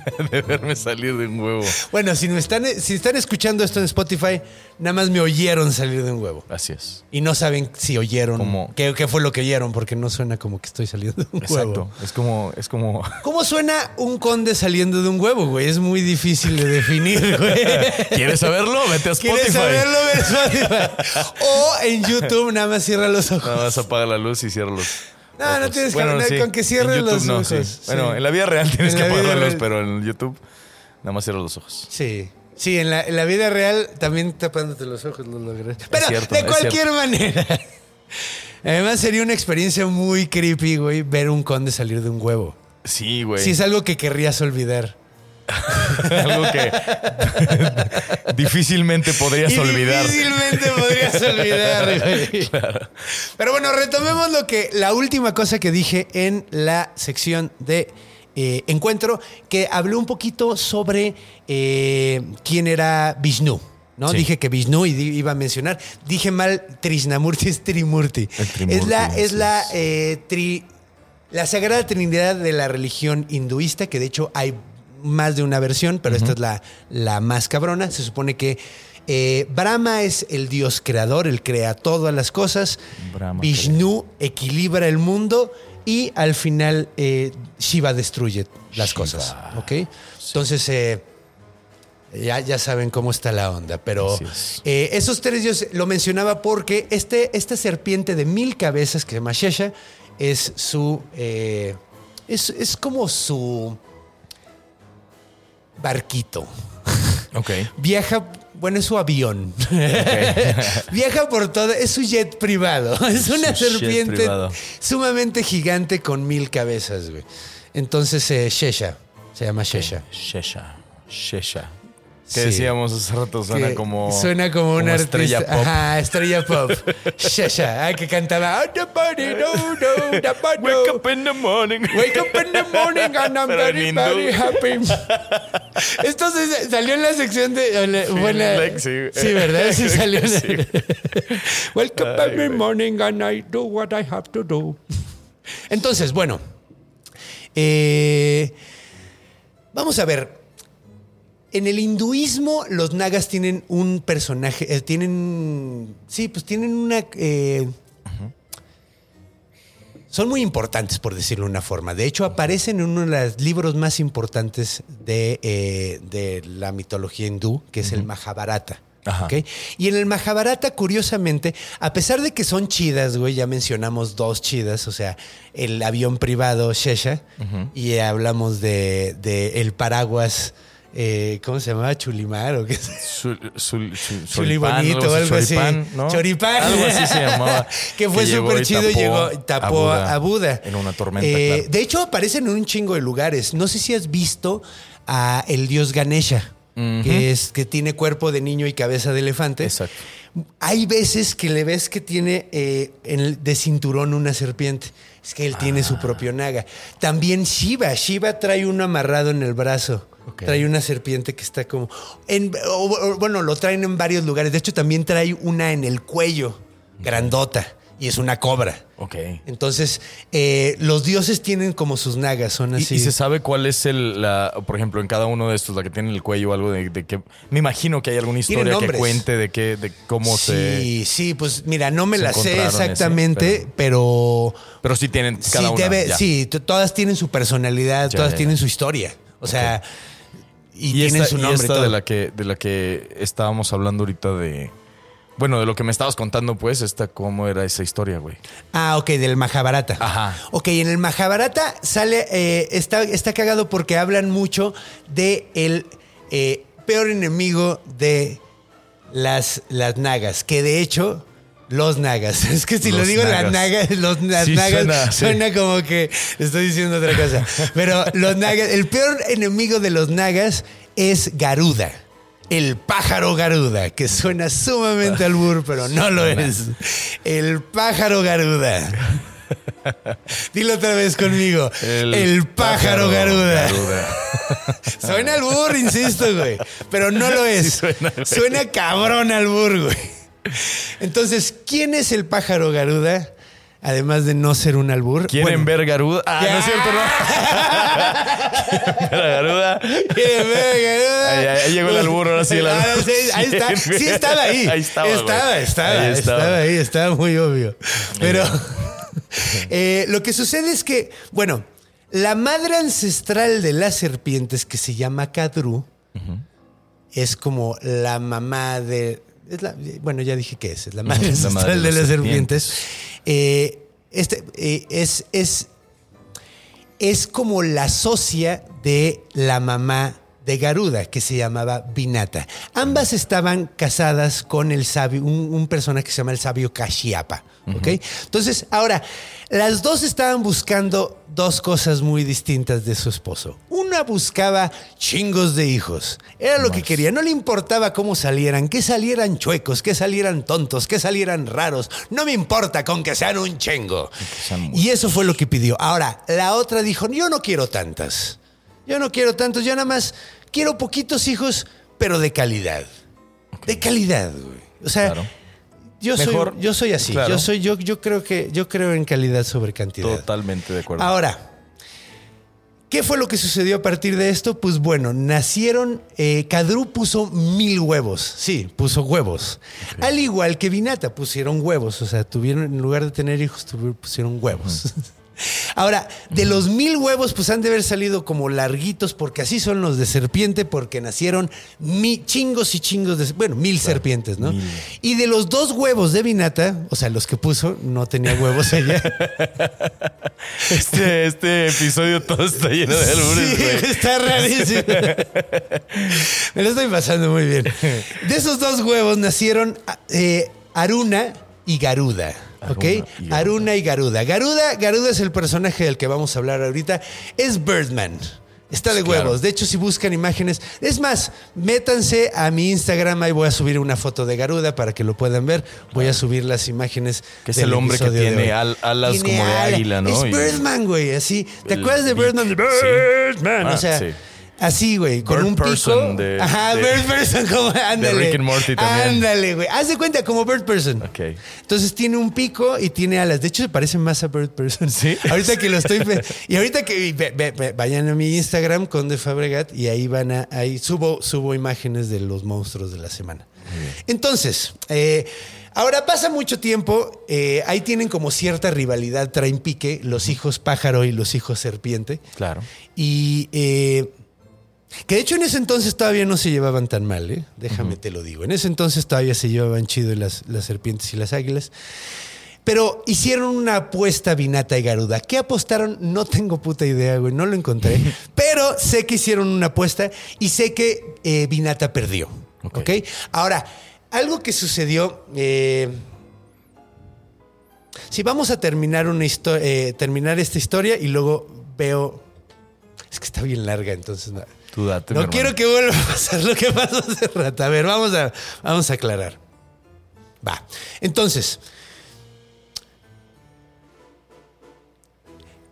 de verme salir de un huevo. Bueno, si, no están, si están escuchando esto en Spotify, nada más me oyeron salir de un huevo. Así es. Y no saben si oyeron. ¿Qué, qué fue lo que oyeron? Porque no suena como que estoy saliendo de un Exacto. huevo. Es como, es como. ¿Cómo suena un conde saliendo de un huevo, güey? Es muy difícil de definir, güey. ¿Quieres saberlo? Vete a Spotify. ¿Quieres saberlo? Ve a Spotify. O en YouTube, nada más cierra los ojos. Nada más apaga la luz y cierra los. No, no ojos. tienes que- no, con que cierres los no, ojos, sí. sí. Bueno, en la vida real tienes En que la apagar vida la luz, real. pero en YouTube nada más cierra los ojos. Sí. Sí, en la, en la vida real también tapándote los ojos lo logré. Pero cierto, de cualquier manera. Además sería una experiencia muy creepy, güey, ver un conde salir de un huevo. Sí, güey. Si es algo que querrías olvidar. Algo que difícilmente podrías olvidar. Difícilmente podrías olvidar. Pero bueno, retomemos lo que la última cosa que dije en la sección de eh, encuentro, que hablé un poquito sobre eh, quién era Vishnu. ¿no? Sí. Dije que Vishnu y iba a mencionar. Dije mal Trishnamurti, es Trimurti. Es la, es la eh, tri- la Sagrada Trinidad de la religión hinduista, que de hecho hay más de una versión, pero esta es la, la más cabrona. Se supone que eh, Brahma es el dios creador, él crea todas las cosas. Brahma Vishnu equilibra el mundo y al final eh, Shiva destruye las Shiva. cosas. ¿Ok? Entonces, eh, ya, ya saben cómo está la onda, pero es. esos tres dioses lo mencionaba porque este, esta serpiente de mil cabezas que se llama Shesha es su. es, es como su barquito. Ok. Viaja, bueno, es su avión. Viaja por todo, es su jet privado. Es una Su serpiente sumamente gigante con mil cabezas, güey. Entonces, eh, Shesha, se llama Shesha. Shesha. Shesha. Que Sí. decíamos hace rato, suena Que como. Suena como una estrella artista- pop. Ajá, estrella pop. Shesha, ah, que cantaba. "Oh, the body, no, no, the body, Wake no". up in the morning. Wake up in the morning and I'm Pero very, very happy. Esto se- salió en la sección de. o la- buena- like, sí. sí, ¿verdad? Sí salió en. Wake up every morning and I do what I have to do. Entonces, bueno. eh, vamos a ver. En el hinduismo los nagas tienen un personaje, eh, tienen, sí, pues tienen una... eh, son muy importantes, por decirlo de una forma. De hecho, aparecen en uno de los libros más importantes de, eh, de la mitología hindú, que es el Mahabharata. Ajá. ¿ok? Y en el Mahabharata, curiosamente, a pesar de que son chidas, güey, ya mencionamos dos chidas, o sea, el avión privado Shesha, y hablamos de, de el paraguas, eh, ¿cómo se llamaba? Chulimar o qué Choripán, bonito, algo así. Choripán, ¿no? Choripán. Algo así se llamaba. que fue súper chido y llegó, tapó a Buda. En una tormenta, Eh, claro. De hecho, aparecen en un chingo de lugares. No sé si has visto a el dios Ganesha, que, es, que tiene cuerpo de niño y cabeza de elefante. Exacto. Hay veces que le ves que tiene eh, en el- de cinturón una serpiente. Es que él tiene Ah. su propio naga. También Shiva. Shiva trae uno amarrado en el brazo. Trae una serpiente que está como. En, o- o- bueno, lo traen en varios lugares. De hecho, también trae una en el cuello, grandota. Y es una cobra. Ok. Entonces, eh, los dioses tienen como sus nagas, son ¿Y, así. y se sabe cuál es el, la, por ejemplo, en cada uno de estos, la que tiene el cuello o algo de, de que... Me imagino que hay alguna historia que cuente de qué, de cómo se... Sí, sí, pues mira, no me la sé ese, exactamente, pero Pero sí tienen cada sí, una. debe- sí, todas tienen su personalidad, Ya, todas ya, tienen ya. su historia. O sea, y, Y, tienen esta, su nombre. y esta todo. de la que de la que estábamos hablando ahorita de bueno, de lo que me estabas contando, pues, esta cómo era esa historia, güey. Ah, ok, del Mahabharata. Ajá. Ok, en el Mahabharata sale, eh, está, está cagado porque hablan mucho de el eh, peor enemigo de las, las nagas, que de hecho... Los nagas. Es que si lo Los digo las nagas. los, las Sí, nagas suena, suena, sí. como que estoy diciendo otra cosa. Pero los nagas, el peor enemigo de los nagas es Garuda. El pájaro Garuda, que suena sumamente al burro, pero no lo es. El pájaro Garuda. Dilo otra vez conmigo. El, pájaro, Garuda. Suena al burro, insisto, güey. Pero no lo es. Sí suena, suena cabrón al burro, güey. Entonces, ¿quién es el pájaro Garuda? Además de no ser un albur. ¿Quieren Bueno, ver Garuda? Ah, Ya. no es cierto, no. ¿Quieren ver a Garuda? ¿Quieren ver Garuda? Ahí- ahí llegó el albur, ahora sí el albur. Ah, sí, ahí está. Sí, estaba ahí. Ahí estaba. Estaba, estaba, Ahí estaba. estaba ahí, estaba muy obvio. Pero eh, lo que sucede es que, bueno, la madre ancestral de las serpientes, que se llama Kadru, es como la mamá de. Es la- bueno, ya dije que es, es la madre La madre de, las serpientes. Eh, este, eh, es, es, es como la socia de la mamá de Garuda, que se llamaba Vinata. Ambas estaban casadas con el sabio, un, un personaje que se llama el sabio Kashyapa. ¿Ok? Entonces, ahora, las dos estaban buscando dos cosas muy distintas de su esposo. Una buscaba chingos de hijos. Era lo que quería. No le importaba cómo salieran, que salieran chuecos, que salieran tontos, que salieran raros. No me importa con que sean un chingo. sean. Y eso fue lo que pidió. Ahora, la otra dijo, yo no quiero tantas. Yo no quiero tantos, yo nada más quiero poquitos hijos, pero de calidad. De calidad, güey. O sea, Claro. Yo, soy, yo soy así. claro. Yo soy, yo, yo creo que yo creo en calidad sobre cantidad. Totalmente de acuerdo. Ahora, ¿qué fue lo que sucedió a partir de esto? Pues bueno, nacieron. Eh, Kadru puso mil huevos. Sí, puso huevos. Al igual que Vinata pusieron huevos. O sea, tuvieron, en lugar de tener hijos, tuvieron- pusieron huevos. Ahora, de los mil huevos, pues han de haber salido como larguitos, porque así son los de serpiente, porque nacieron mi, chingos y chingos de. Bueno, mil serpientes, ¿no? mil. Y de los dos huevos de Vinata, o sea, los que puso, no tenía huevos ella. Este, este episodio todo está lleno de albures, Sí, está rarísimo. Me lo estoy pasando muy bien. De esos dos huevos nacieron eh, Aruna y Garuda. ¿Ok? Aruna y Garuda. Aruna y Garuda. Garuda. Garuda es el personaje del que vamos a hablar ahorita. Es Birdman. Está de Claro. huevos. De hecho, si buscan imágenes. Es más, métanse a mi Instagram. Ahí voy a subir una foto de Garuda para que lo puedan ver. Voy a subir las imágenes. Que es del el hombre que tiene al- alas Tiene como de águila, ¿no? Es Birdman, güey. Así. ¿Te acuerdas de. Birdman? Sí. Birdman. Ah, o sea, sí. Así, güey, con Bird un pico. Person de- Ajá, de- Bird Person, como, ándale. Rick and Morty también. Ándale, güey. Haz de cuenta como Bird Person. Ok. Entonces tiene un pico y tiene alas. De hecho, se parece más a Bird Person. Sí. Ahorita que lo estoy. Y ahorita que ve- ve- ve- vayan a mi Instagram, Conde Fabregat, y ahí van a. Ahí subo, subo imágenes de los monstruos de la semana. Entonces, eh, ahora pasa mucho tiempo. eh, ahí tienen como cierta rivalidad, traen pique, los hijos pájaro y los hijos serpiente. Claro. Y eh, que de hecho en ese entonces todavía no se llevaban tan mal, ¿eh? Déjame te lo digo. En ese entonces todavía se llevaban chido las, las serpientes y las águilas. Pero hicieron una apuesta Vinata y Garuda. ¿Qué apostaron? No tengo puta idea, güey. No lo encontré. Pero sé que hicieron una apuesta y sé que eh, Vinata perdió. Ok. Ahora, algo que sucedió. eh, si vamos a terminar una eh, terminar esta historia y luego veo. Es que está bien larga, entonces no. Tú date, mi No quiero que vuelva a pasar lo que pasó hace rato. A ver, vamos a, vamos a aclarar. Va. Entonces,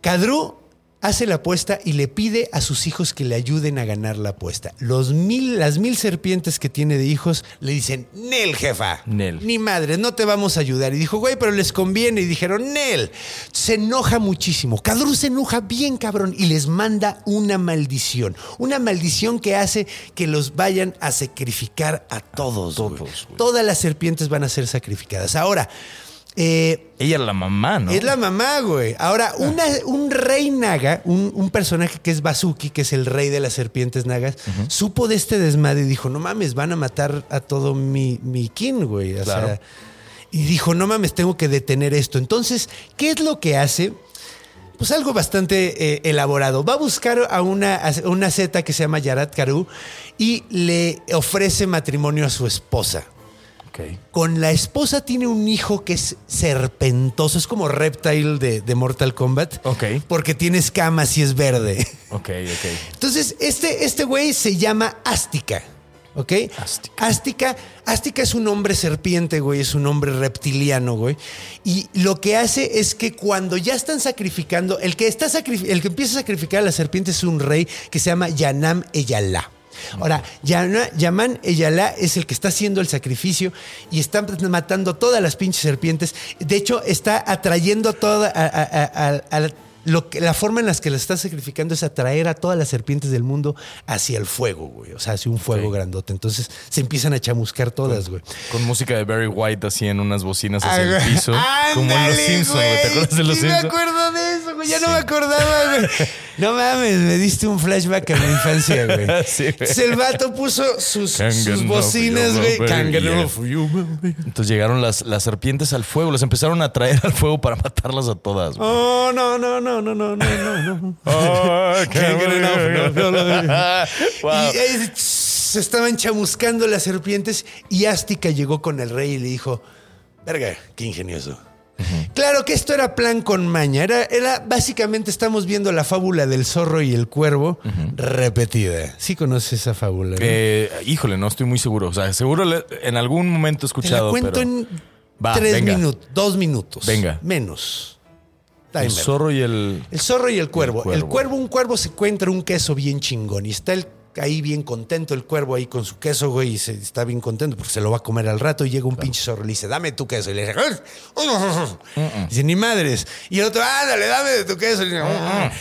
Cadru hace la apuesta y le pide a sus hijos que le ayuden a ganar la apuesta. Los mil, las mil serpientes que tiene de hijos le dicen, Nel, jefa. Nel. Ni madre, no te vamos a ayudar. Y dijo, güey, pero les conviene. Y dijeron, Nel. Se enoja muchísimo. Cadru se enoja bien, cabrón, y les manda una maldición. Una maldición que hace que los vayan a sacrificar a todos. güey. todos. Todas las serpientes van a ser sacrificadas. Ahora, eh, Ella es la mamá, ¿no? es la mamá, güey. Ahora, una- un rey naga, un, un personaje que es Basuki, que es el rey de las serpientes nagas, supo de este desmadre y dijo, no mames, van a matar a todo mi, mi kin, güey. O Claro. sea, y dijo, no mames, tengo que detener esto. Entonces, ¿qué es lo que hace? Pues algo bastante eh, elaborado. Va a buscar a una, a una zeta que se llama Yarat Karu y le ofrece matrimonio a su esposa. Con la esposa tiene un hijo que es serpentoso, es como Reptile de, de Mortal Kombat. Ok. Porque tiene escamas y es verde. Ok, ok. Entonces, este, este güey se llama Ástica. ¿Ok? Ástica. Ástica. Ástica es un hombre serpiente, güey. Es un hombre reptiliano, güey. Y lo que hace es que cuando ya están sacrificando, el que, está el que empieza a sacrificar a las serpientes es un rey que se llama Yanam Eyalá. Ahora, Yaman Eyalá es el que está haciendo el sacrificio y está matando todas las pinches serpientes. De hecho, está atrayendo toda a- a- a- lo que, la forma en la que las está sacrificando es atraer a todas las serpientes del mundo hacia el fuego, güey. O sea, hacia un fuego grandote. Entonces se empiezan a chamuscar todas, güey. Con música de Barry White así en unas bocinas hacia el Ah, piso. como en Los Simpsons, güey. ¿Te acuerdas de Los sí me Simpsons? acuerdo de eso, güey. Ya no me acordaba, güey. No mames, me diste un flashback a mi infancia, güey. El vato puso sus, bocinas, güey. Entonces llegaron las, las serpientes al fuego, las empezaron a traer al fuego para matarlas a todas. güey. Oh, no, no, no, no, no, no, no. no. Oh, Kangaroo, no, no, no, no. Wow. Y se estaban chamuscando las serpientes y Ástica llegó con el rey y le dijo, verga, qué ingenioso. Claro que esto era plan con maña. Era, era básicamente estamos viendo la fábula del zorro y el cuervo repetida. Sí conoces esa fábula. ¿no? Eh, híjole, no estoy muy seguro. O sea, seguro le- en algún momento he Te la escuchado. cuento pero en Va, tres minutos, dos minutos. Venga. Menos. El zorro y el. El zorro y el cuervo. El cuervo. El cuervo, un cuervo se encuentra un queso bien chingón y está el, ahí bien contento el cuervo ahí con su queso, güey, y se, está bien contento porque se lo va a comer al rato y llega un pinche zorro y le dice, dame tu queso. Y le dice, dice, ni madres. Y el otro, ándale, dame de tu queso. Y, dice,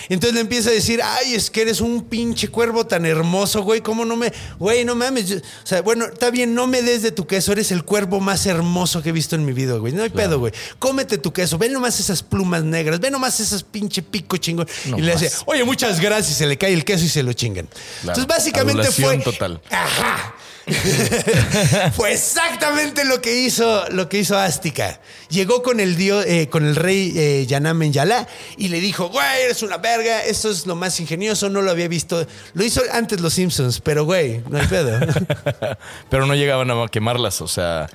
y entonces le empieza a decir, ay, es que eres un pinche cuervo tan hermoso, güey, ¿cómo no me, güey, no mames. Yo- o sea, bueno, está bien, no me des de tu queso, eres el cuervo más hermoso que he visto en mi vida, güey. No hay pedo, güey. Cómete tu queso, ve nomás esas plumas negras, ve nomás esas pinche pico chingón. No y le más. oye, muchas gracias, se le cae el queso y se lo chingan. Entonces, básicamente Adulación fue. total. Ajá. fue exactamente lo que hizo lo que hizo Ástica. Llegó con el dios, eh, con el rey eh, Yanam en Yalá y le dijo, güey, eres una verga, esto es lo más ingenioso, no lo había visto. Lo hizo antes los Simpsons, pero güey, no hay pedo. Pero no llegaban a quemarlas, o sea.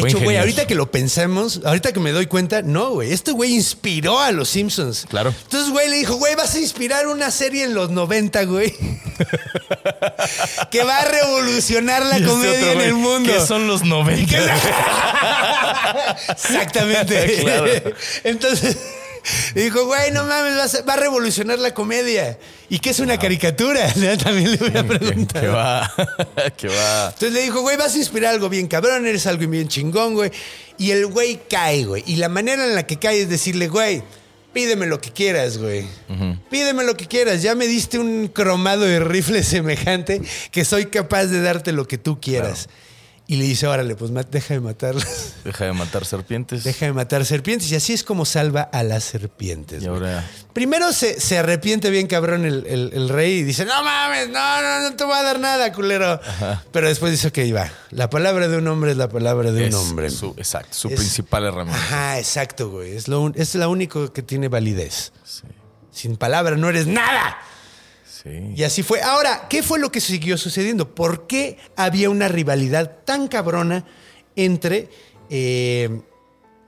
De hecho, güey, ahorita que lo pensamos, ahorita que me doy cuenta, no, güey, este güey inspiró a los Simpsons. Claro. Entonces, güey, le dijo, güey, vas a inspirar una serie en los 90, güey. que va a revolucionar la este comedia otro, en el mundo. Que son los 90. Exactamente. Claro. Entonces, Y dijo, güey, no mames, va a, va a revolucionar la comedia. ¿Y qué es una caricatura? También le voy a preguntar. que va. que va. Entonces le dijo, güey, vas a inspirar algo bien cabrón, eres algo bien chingón, güey. Y el güey cae, güey. Y la manera en la que cae es decirle, güey, pídeme lo que quieras, güey. Pídeme lo que quieras. Ya me diste un cromado de rifle semejante que soy capaz de darte lo que tú quieras. Y le dice, órale, pues deja de matarlas. Deja de matar serpientes. Deja de matar serpientes. Y así es como salva a las serpientes. Y ahora. Primero se, se arrepiente bien cabrón el, el- el rey y dice, no mames, no, no, no te voy a dar nada, culero. Pero después dice, ok, va. La palabra de un hombre es la palabra de Es un hombre. su, exacto, su Es- principal herramienta. Ajá, exacto, güey. Es lo, es la única que tiene validez. Sí. Sin palabra no eres nada. Sí. Y así fue. Ahora, ¿qué fue lo que siguió sucediendo? ¿Por qué había una rivalidad tan cabrona entre eh,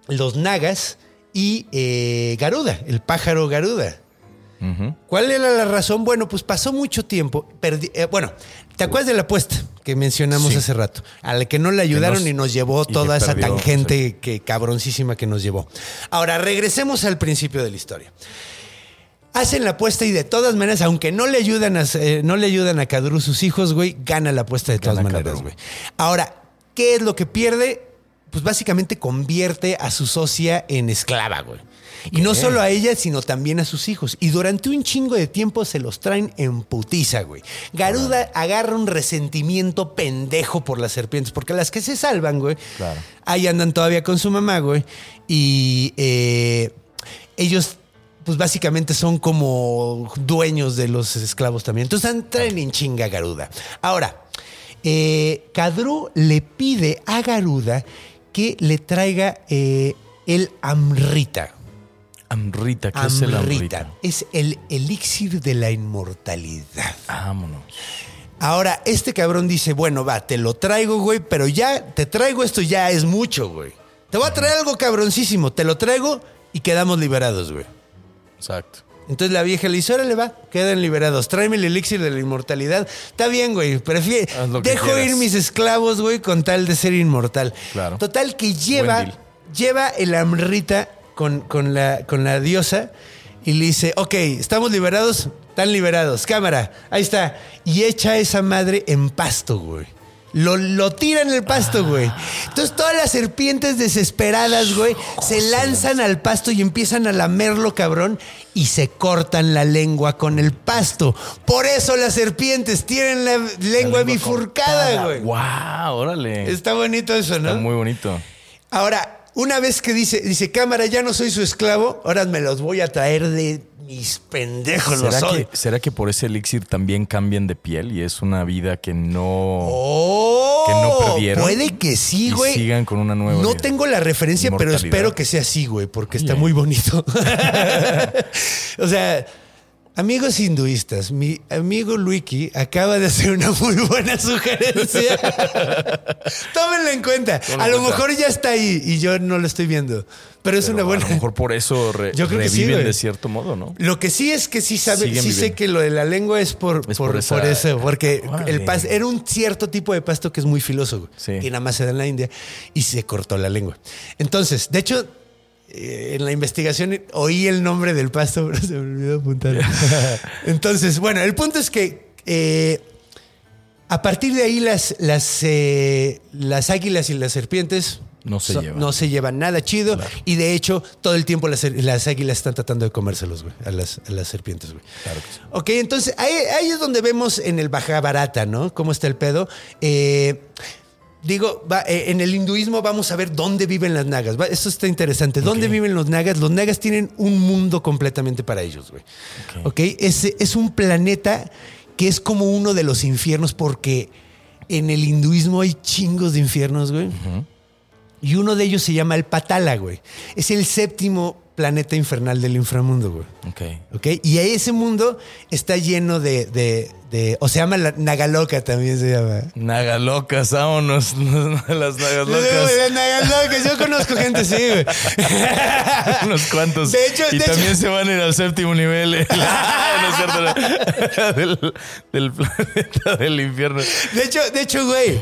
los nagas y eh, Garuda, el pájaro Garuda? ¿Cuál era la razón? Bueno, pues pasó mucho tiempo. eh, bueno, ¿te acuerdas de la apuesta que mencionamos Sí. hace rato? A la que no le ayudaron nos- y nos llevó y toda esa perdió, tangente que cabroncísima que nos llevó. Ahora, regresemos al principio de la historia. Hacen la apuesta y de todas maneras, aunque no le ayudan a, eh, no le ayudan a Kadru sus hijos, güey, gana la apuesta de todas Gana maneras, güey. Ahora, ¿qué es lo que pierde? Pues básicamente convierte a su socia en esclava, güey. Y no solo a ella, sino también a sus hijos. Y durante un chingo de tiempo se los traen en putiza, güey. Garuda agarra un resentimiento pendejo por las serpientes, porque las que se salvan, güey, Claro. ahí andan todavía con su mamá, güey. Y eh, ellos, pues básicamente son como dueños de los esclavos también. Entonces traen en chinga Garuda. Ahora, eh, Kadru le pide a Garuda que le traiga eh, el Amrita. Amrita, ¿qué es el Amrita? Es el elixir de la inmortalidad. Vámonos. Ahora, este cabrón dice, bueno, va, te lo traigo, güey, pero ya te traigo esto, ya es mucho, güey. Te voy a traer algo cabroncísimo, te lo traigo y quedamos liberados, güey. Exacto. Entonces la vieja le dice, órale, va, quedan liberados. Tráeme el elixir de la inmortalidad. Está bien, güey, prefiero... Dejo ir mis esclavos, güey, con tal de ser inmortal. Claro. Total que lleva, lleva el amrita con, con, la, con la diosa y le dice, ok, estamos liberados, están liberados, cámara, ahí está. Y echa esa madre en pasto, güey. Lo, lo tira en el pasto, güey. Entonces todas las serpientes desesperadas, güey, se lanzan al pasto y empiezan a lamerlo, cabrón, y se cortan la lengua con el pasto. Por eso las serpientes tienen la lengua bifurcada, güey. ¡Wow! Órale. Está bonito eso, ¿no? Está muy bonito. Ahora, una vez que dice, dice, cámara, ya no soy su esclavo, ahora me los voy a traer de mis pendejos, los ¿Será soy. que, ¿Será que por ese elixir también cambian de piel y es una vida que no... Oh, que no perdieron Puede que sí, güey. sigan con una nueva No vida. tengo la referencia, pero espero que sea así, güey, porque está muy bonito. o sea, amigos hinduistas, mi amigo Luiki acaba de hacer una muy buena sugerencia. Tómenlo en cuenta. Tómenlo A lo cuenta. mejor ya está ahí y yo no lo estoy viendo. Pero es Pero una buena. A lo mejor por eso re- Yo creo que sí, reviven de cierto modo, ¿no? Lo que sí es que sí sabe, Siguen sí sé que lo de la lengua es por, Es por, por esa- por eso, porque el pas- era un cierto tipo de pasto que es muy filoso, Sí. que nada más se da en la India y se cortó la lengua. Entonces, de hecho, eh, en la investigación oí el nombre del pasto, pero se me olvidó apuntar. Entonces, bueno, el punto es que eh, a partir de ahí las, las, eh, las águilas y las serpientes No se llevan. no se llevan nada chido. Y de hecho, todo el tiempo las, las águilas están tratando de comérselos, güey, a las, a las serpientes, güey. Claro que sí. Ok, entonces ahí, ahí es donde vemos en el Baja Barata, ¿no? Cómo está el pedo. Eh, digo, va, eh, en el hinduismo vamos a ver dónde viven las nagas. Va, Esto está interesante. ¿Dónde viven los nagas? Los nagas tienen un mundo completamente para ellos, güey. Ok, Es, es un planeta que es como uno de los infiernos porque en el hinduismo hay chingos de infiernos, güey. Y uno de ellos se llama el Patala, güey. Es el séptimo planeta infernal del inframundo, güey. Ok. ¿Ok? Y ahí ese mundo está lleno de, de- de- O se llama la Nagaloca también se llama. Nagalocas, vámonos. Las nagalocas. Las Nagalocas, yo conozco gente así, güey. Unos cuantos. De hecho- y de también hecho- se van a ir al séptimo nivel. eh. no es cierto. no. del, del planeta del infierno. De hecho, de hecho, güey,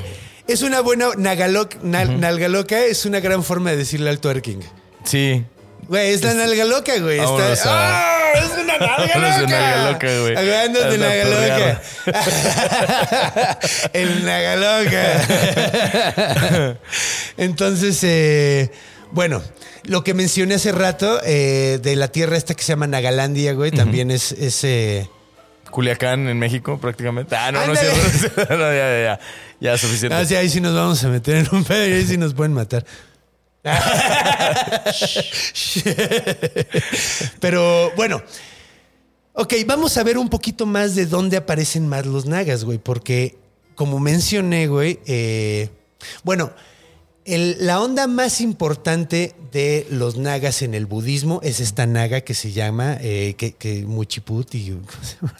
es una buena Nagaloc, na- Nalgaloca, es una gran forma de decirle al twerking. Sí. Güey, es la nalga loca, güey. Está- ¡Ah! ¡Es una nalga Vámonos de loca! nalga loca, güey. Hablando de Anda a nalga loca. El nalga loca. Entonces, eh, bueno, lo que mencioné hace rato eh, de la tierra esta que se llama Nagalandia, güey, también es... es eh, Culiacán en México, prácticamente. Ah, no, no es cierto. No, ya, ya, ya. Ya, suficiente. Ah, sí, ahí sí nos vamos a meter en un pedo y ahí sí nos pueden matar. Pero bueno, ok, vamos a ver un poquito más de dónde aparecen más los nagas, güey, porque como mencioné, güey, eh, bueno, el- la onda más importante de los nagas en el budismo es esta naga que se llama eh, que, que Muchiputi. ¿cómo se llama?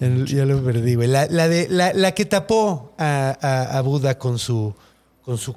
Ya, lo- ya lo perdí, güey. La, la de, la, la que tapó a, a- a Buda con su, con su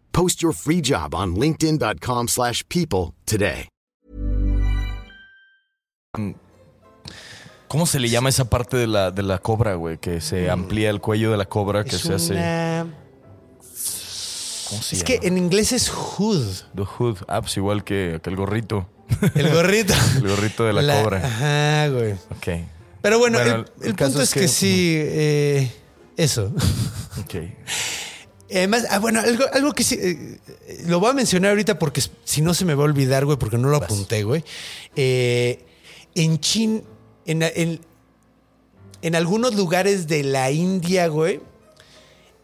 Post your free job on linkedin.com/people slash people today. ¿Cómo se le llama esa parte de la, de la cobra, güey? Que se amplía el cuello de la cobra, que es se hace. una- ¿Cómo se Es llama? que en inglés es hood. The hood. Ah, pues igual que, que el gorrito. El gorrito. El gorrito de la, cobra. Ajá, güey. Ok. Pero bueno, Bueno, el, el el caso punto es es que, que- sí, eh, eso. Ok. Además, ah, bueno, algo, algo que sí, eh, eh, lo voy a mencionar ahorita porque si no se me va a olvidar, güey, porque no lo apunté, güey. Eh, en Chin, en, en, en algunos lugares de la India, güey,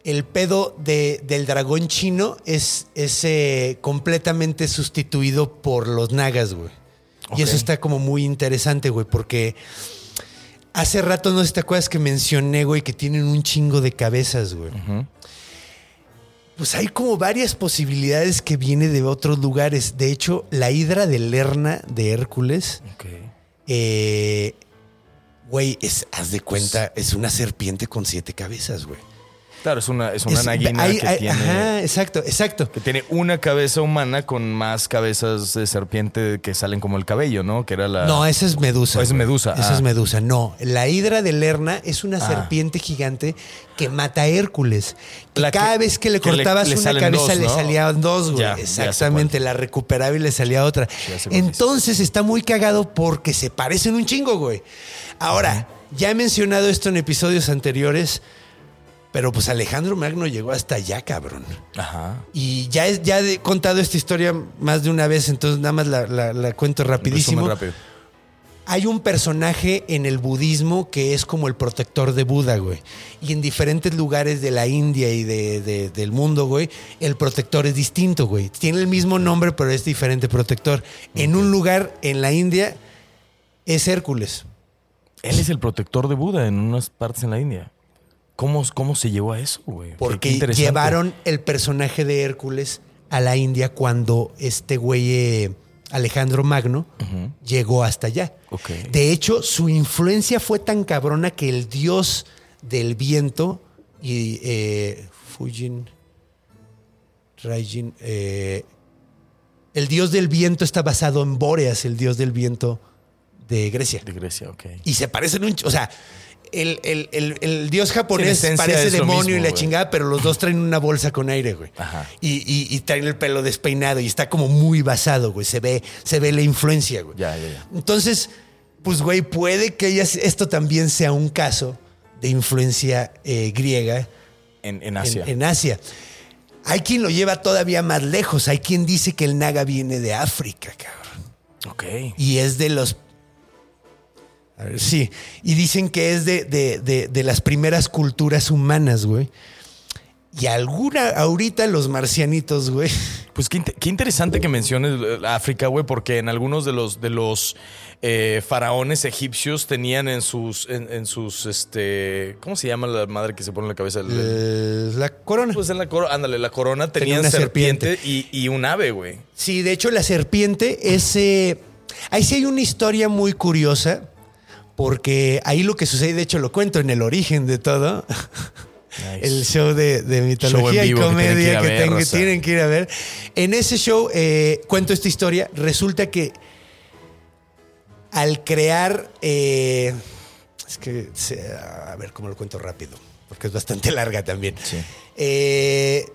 el pedo de- del dragón chino es, es eh, completamente sustituido por los nagas, güey. Y eso está como muy interesante, güey, porque hace rato, no sé si te acuerdas que mencioné, güey, que tienen un chingo de cabezas, güey. Pues hay como varias posibilidades que viene de otros lugares. De hecho, la hidra de Lerna de Hércules, eh, güey, es, haz de cuenta, es una serpiente con siete cabezas, güey. Claro, es una, es una Es- naguina hay- que hay- tiene. Ajá, exacto, exacto. Que tiene una cabeza humana con más cabezas de serpiente que salen como el cabello, ¿no? Que era la. No, esa es Medusa. Es. Medusa, Esa ah. es Medusa. No, la hidra de Lerna es una Ah. serpiente gigante que mata a Hércules. Que La que- cada vez que le que cortabas le una cabeza dos, le salían dos, güey. Ya, ya sé Exactamente, la recuperaba y le salía otra. Entonces está muy cagado porque se parecen un chingo, güey. Ahora, ya he mencionado esto en episodios anteriores, pero pues Alejandro Magno llegó hasta allá, cabrón. Ajá. Y ya, es, ya he contado esta historia más de una vez, entonces nada más la, la- la cuento rapidísimo. Rápido. Hay un personaje en el budismo que es como el protector de Buda, güey. Y en diferentes lugares de la India y de- de- del mundo, güey, el protector es distinto, güey. Tiene el mismo nombre, pero es diferente protector. En un lugar en la India es Hércules. Él es el protector de Buda en unas partes en la India. ¿Cómo, cómo se llevó a eso, güey? Porque llevaron el personaje de Hércules a la India cuando este güey eh, Alejandro Magno llegó hasta allá. De hecho, su influencia fue tan cabrona que el dios del viento y eh, Fujin, Raijin, eh, el dios del viento está basado en Bóreas, el dios del viento de Grecia. De Grecia, ok. Y se parecen un... O sea, el, el- el- el dios japonés Sí, en parece demonio mismo, y la chingada, pero los dos traen una bolsa con aire, güey. Ajá. Y, y- y traen el pelo despeinado y está como muy basado, güey. Se ve, se ve la influencia, güey. Ya, ya, ya. Entonces, pues, güey, puede que esto también sea un caso de influencia eh, griega En, en en- Asia. En, Asia. Hay quien lo lleva todavía más lejos. Hay quien dice que el naga viene de África, cabrón. Ok. Y es de los. Ver, sí. Y dicen que es de, de- de- de las primeras culturas humanas, güey. Y alguna, ahorita los marcianitos, güey. Pues qué, qué interesante que menciones eh, África, güey, porque en algunos de los de los eh, faraones egipcios tenían en sus en, en sus este ¿cómo se llama la madre que se pone en la cabeza? Eh, la corona. pues en la corona, ándale, la corona Tenía tenían una serpiente, y, y un ave, güey. Sí, de hecho la serpiente es... eh, ahí sí hay una historia muy curiosa, porque ahí lo que sucede, de hecho lo cuento en el origen de todo, el show de, de mitología Show y que tienen que ir comedia que, tienen que ir a ver. En ese show eh, cuento esta historia, resulta que al crear... eh, es que, a ver cómo lo cuento rápido, porque es bastante larga también. Sí. Eh,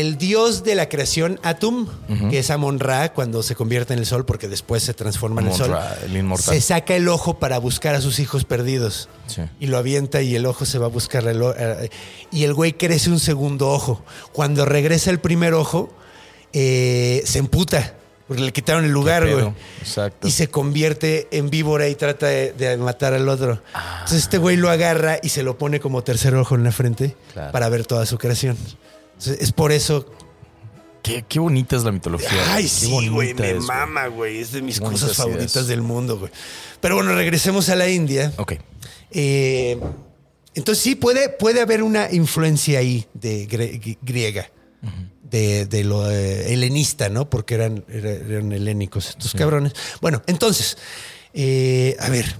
el dios de la creación, Atum, que es Amon Ra cuando se convierte en el sol, porque después se transforma en el sol, Amon-Ra, el inmortal. se saca el ojo para buscar a sus hijos perdidos. Sí. Y lo avienta y el ojo se va a buscar. el eh, y el güey crece un segundo ojo. Cuando regresa el primer ojo, eh, se emputa. Porque le quitaron el lugar, güey. Exacto. Y se convierte en víbora y trata de, de matar al otro. Entonces este güey lo agarra y se lo pone como tercer ojo en la frente Claro. para ver toda su creación. Es por eso. Qué, qué bonita es la mitología. Ay, Qué sí, güey, me es, güey. mama, güey. Es de mis Qué cosas favoritas del mundo, güey. Pero bueno, regresemos a la India. Ok. Eh, entonces sí puede, puede haber una influencia ahí de gre- griega, de, de lo eh, helenista, ¿no? Porque eran, era- eran helénicos estos cabrones. Bueno, entonces, eh, a ver.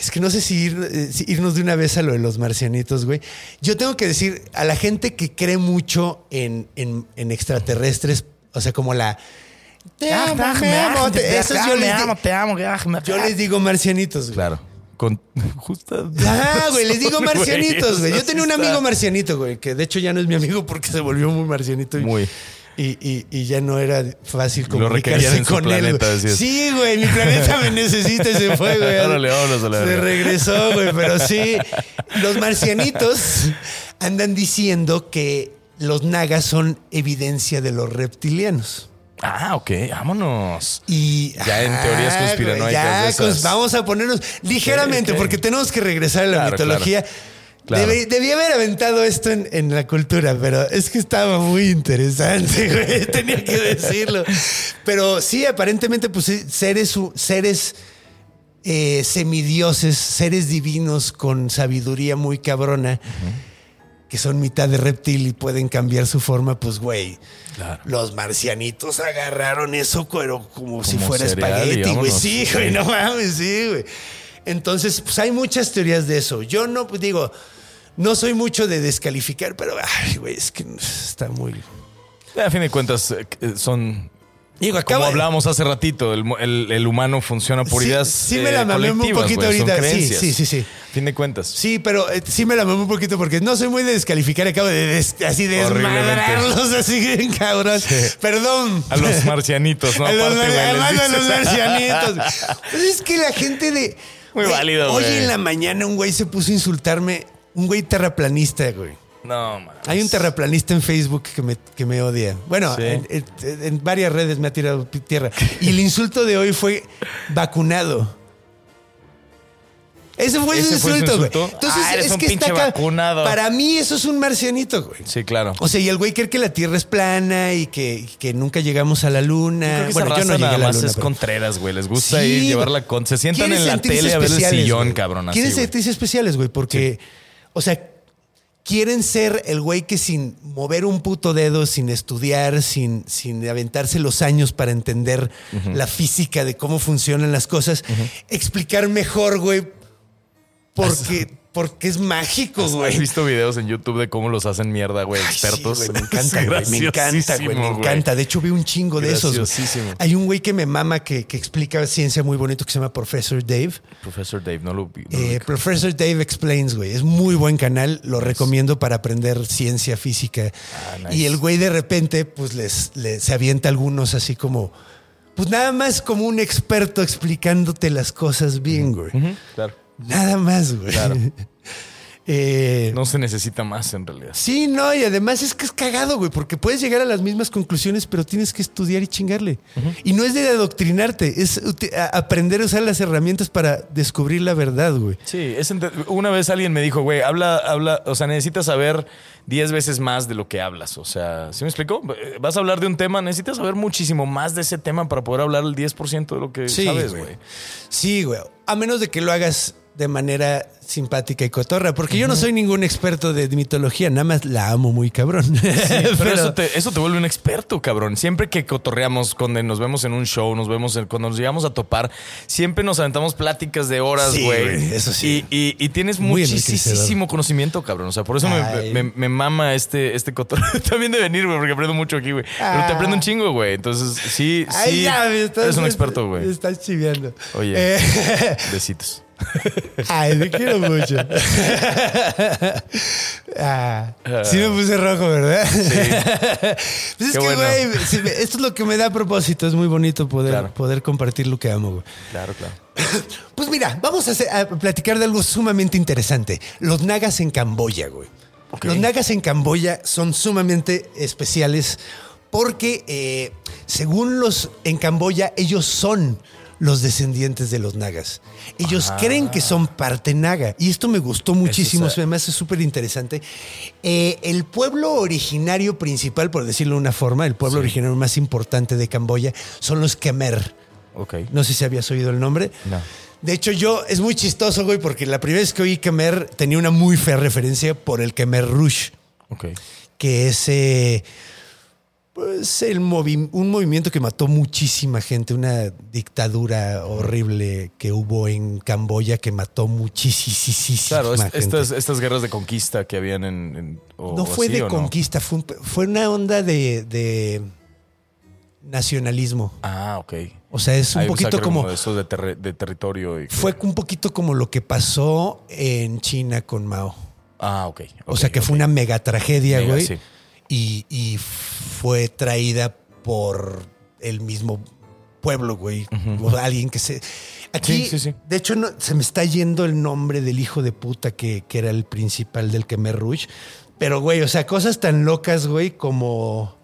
Es que no sé si, ir- eh, si irnos de una vez a lo de los marcianitos, güey. Yo tengo que decir, a la gente que cree mucho en, en- en extraterrestres, o sea, como la... Te amo, me amo, te- esos yo les di- te amo, yo les digo marcianitos, güey. Claro. Con justa. Ajá, güey, les digo marcianitos, güey. Yo tenía un amigo marcianito, güey, que de hecho ya no es mi amigo porque se volvió muy marcianito. Y, Muy. Y, y- y ya no era fácil comunicarse en con él. planeta. Sí, güey, mi planeta me necesita y se fue, güey. Órale, vámonos a la Se regresó, güey, pero sí. Los marcianitos andan diciendo que los nagas son evidencia de los reptilianos. Ah, ok, vámonos. Y Ya en teorías güey, conspiranoicas ya de esas. cons- vamos a ponernos ligeramente, porque tenemos que regresar a la Claro, mitología. Claro. Debí, debí haber aventado esto en, en la cultura, pero es que estaba muy interesante, güey. Tenía que decirlo. Pero sí, aparentemente, pues seres, seres eh, semidioses, seres divinos con sabiduría muy cabrona, que son mitad de reptil y pueden cambiar su forma, pues, güey. Claro. Los marcianitos agarraron eso pero como, si fuera cereal espagueti, güey. Sí, güey, no mames, sí, güey. Entonces, pues hay muchas teorías de eso. Yo no, pues, digo, no soy mucho de descalificar, pero, ay, güey, es que está muy... A fin de cuentas, eh, eh, son. Digo, Como hablábamos hace ratito, el, mo- el- el humano funciona por Sí, ideas. sí me eh, la mamé un poquito ahorita. Sí, sí, sí, sí. Fin de cuentas. Sí, pero eh, sí me la mamé un poquito porque no soy muy de descalificar, acabo de des- así desmadrarlos así cabrón. Perdón. A los marcianitos, ¿no? A los, Aparte, además a los marcianitos. Pues es que la gente de. Muy válido, Hoy güey. en la mañana un güey se puso a insultarme. Un güey terraplanista, güey. No, man. Hay un terraplanista en Facebook que me, que me odia. Bueno, Sí. en, en- en varias redes me ha tirado tierra. Y el insulto de hoy fue vacunado. Ese fue ¿Ese su insulto, güey. Entonces, Ah, eres es un que pinche está vacunado. Para mí, eso es un marcianito, güey. Sí, claro. O sea, y el güey cree que la Tierra es plana y que, que nunca llegamos a la Luna. Que bueno, yo no llegué a la más Luna. es pero- contreras, güey. Les gusta Sí, ir llevarla con. Se sientan en la tele a ver el sillón, güey. cabrón. Así, Quieren sentirse especiales, güey, porque, o sea, quieren ser el güey que sin mover un puto dedo, sin estudiar, sin, sin aventarse los años para entender la física de cómo funcionan las cosas, explicar mejor, güey, porque, porque es mágico, ¿Has güey. visto videos en YouTube de cómo los hacen mierda, güey, sí, expertos? güey, me encanta, güey. Me encanta, güey. Me encanta. De hecho, vi un chingo de esos. güey. Hay un güey que me mama que, que explica ciencia muy bonito que se llama Professor Dave. Profesor Dave, no lo vi. no Eh. Professor Dave Explains, güey. Es muy buen canal. Lo recomiendo para aprender ciencia física. Ah, nice. Y el güey de repente, pues les, les- se avienta algunos así como. Pues nada más como un experto explicándote las cosas bien, güey. Claro. Nada más, güey. Eh, No se necesita más en realidad. Sí, no, y además es que es cagado, güey, porque puedes llegar a las mismas conclusiones, pero tienes que estudiar y chingarle. Y no es de adoctrinarte, es aprender a usar las herramientas para descubrir la verdad, güey. Sí, es una vez alguien me dijo, güey, habla, habla, o sea, necesitas saber 10 veces más de lo que hablas. O sea, ¿sí me explico? Vas a hablar de un tema, necesitas saber muchísimo más de ese tema para poder hablar el 10% de lo que Sí, sabes, güey. Sí, güey. A menos de que lo hagas de manera simpática y cotorra, porque yo no soy ningún experto de mitología, nada más la amo muy cabrón. Pero, eso, te, eso te vuelve un experto, cabrón. Siempre que cotorreamos, cuando nos vemos en un show, nos vemos en- cuando nos llegamos a topar, siempre nos aventamos pláticas de horas, Sí, güey. eso sí. Y, y- y tienes Muy muchísimo conocimiento, cabrón. O sea, por eso me, me- me mama este, este cotorreo. También de venir, güey, porque aprendo mucho aquí, güey. Pero te aprendo un chingo, güey. Entonces, sí, Ay, sí. ya, estás- eres un experto, güey. estás chiviando. Oye. Eh, Besitos. Ay, te quiero mucho. Ah, sí me puse rojo, ¿verdad? pues es Qué que, bueno. güey, me- esto es lo que me da propósito. Es muy bonito poder, Claro. poder compartir lo que amo, güey. Claro, claro. Pues mira, vamos a, hacer- a platicar de algo sumamente interesante. Los nagas en Camboya, güey. Ok. Los nagas en Camboya son sumamente especiales porque, eh, según los en Camboya, ellos son los descendientes de los nagas. Ellos creen que son parte naga. Y esto me gustó muchísimo, es- me hace súper interesante. Eh, el pueblo originario principal, por decirlo de una forma, el pueblo originario más importante de Camboya, son los Khmer. Ok. No sé si habías oído el nombre. No. De hecho, yo es muy chistoso, güey, porque la primera vez que oí Khmer tenía una muy fea referencia por el Khmer Rouge, Ok. que es eh, pues el movi- un movimiento que mató muchísima gente, una dictadura horrible que hubo en Camboya que mató muchísima Claro, gente. estas, estas guerras de conquista que habían en. en- o no fue así, de ¿o no? conquista, fue, un- fue una onda de, de nacionalismo. Ah, ok. O sea, es un o poquito como... de eso de, territorio. Y Fue un poquito como lo que pasó en China con Mao. Ah, ok. O ok, sea, que fue una mega tragedia, güey. sí. Y, y fue traída por el mismo pueblo, güey. O alguien que se. Aquí, Sí, sí, sí. de hecho, no, se me está yendo el nombre del hijo de puta que, que era el principal del Khmer Rouge. Pero, güey, o sea, cosas tan locas, güey, como.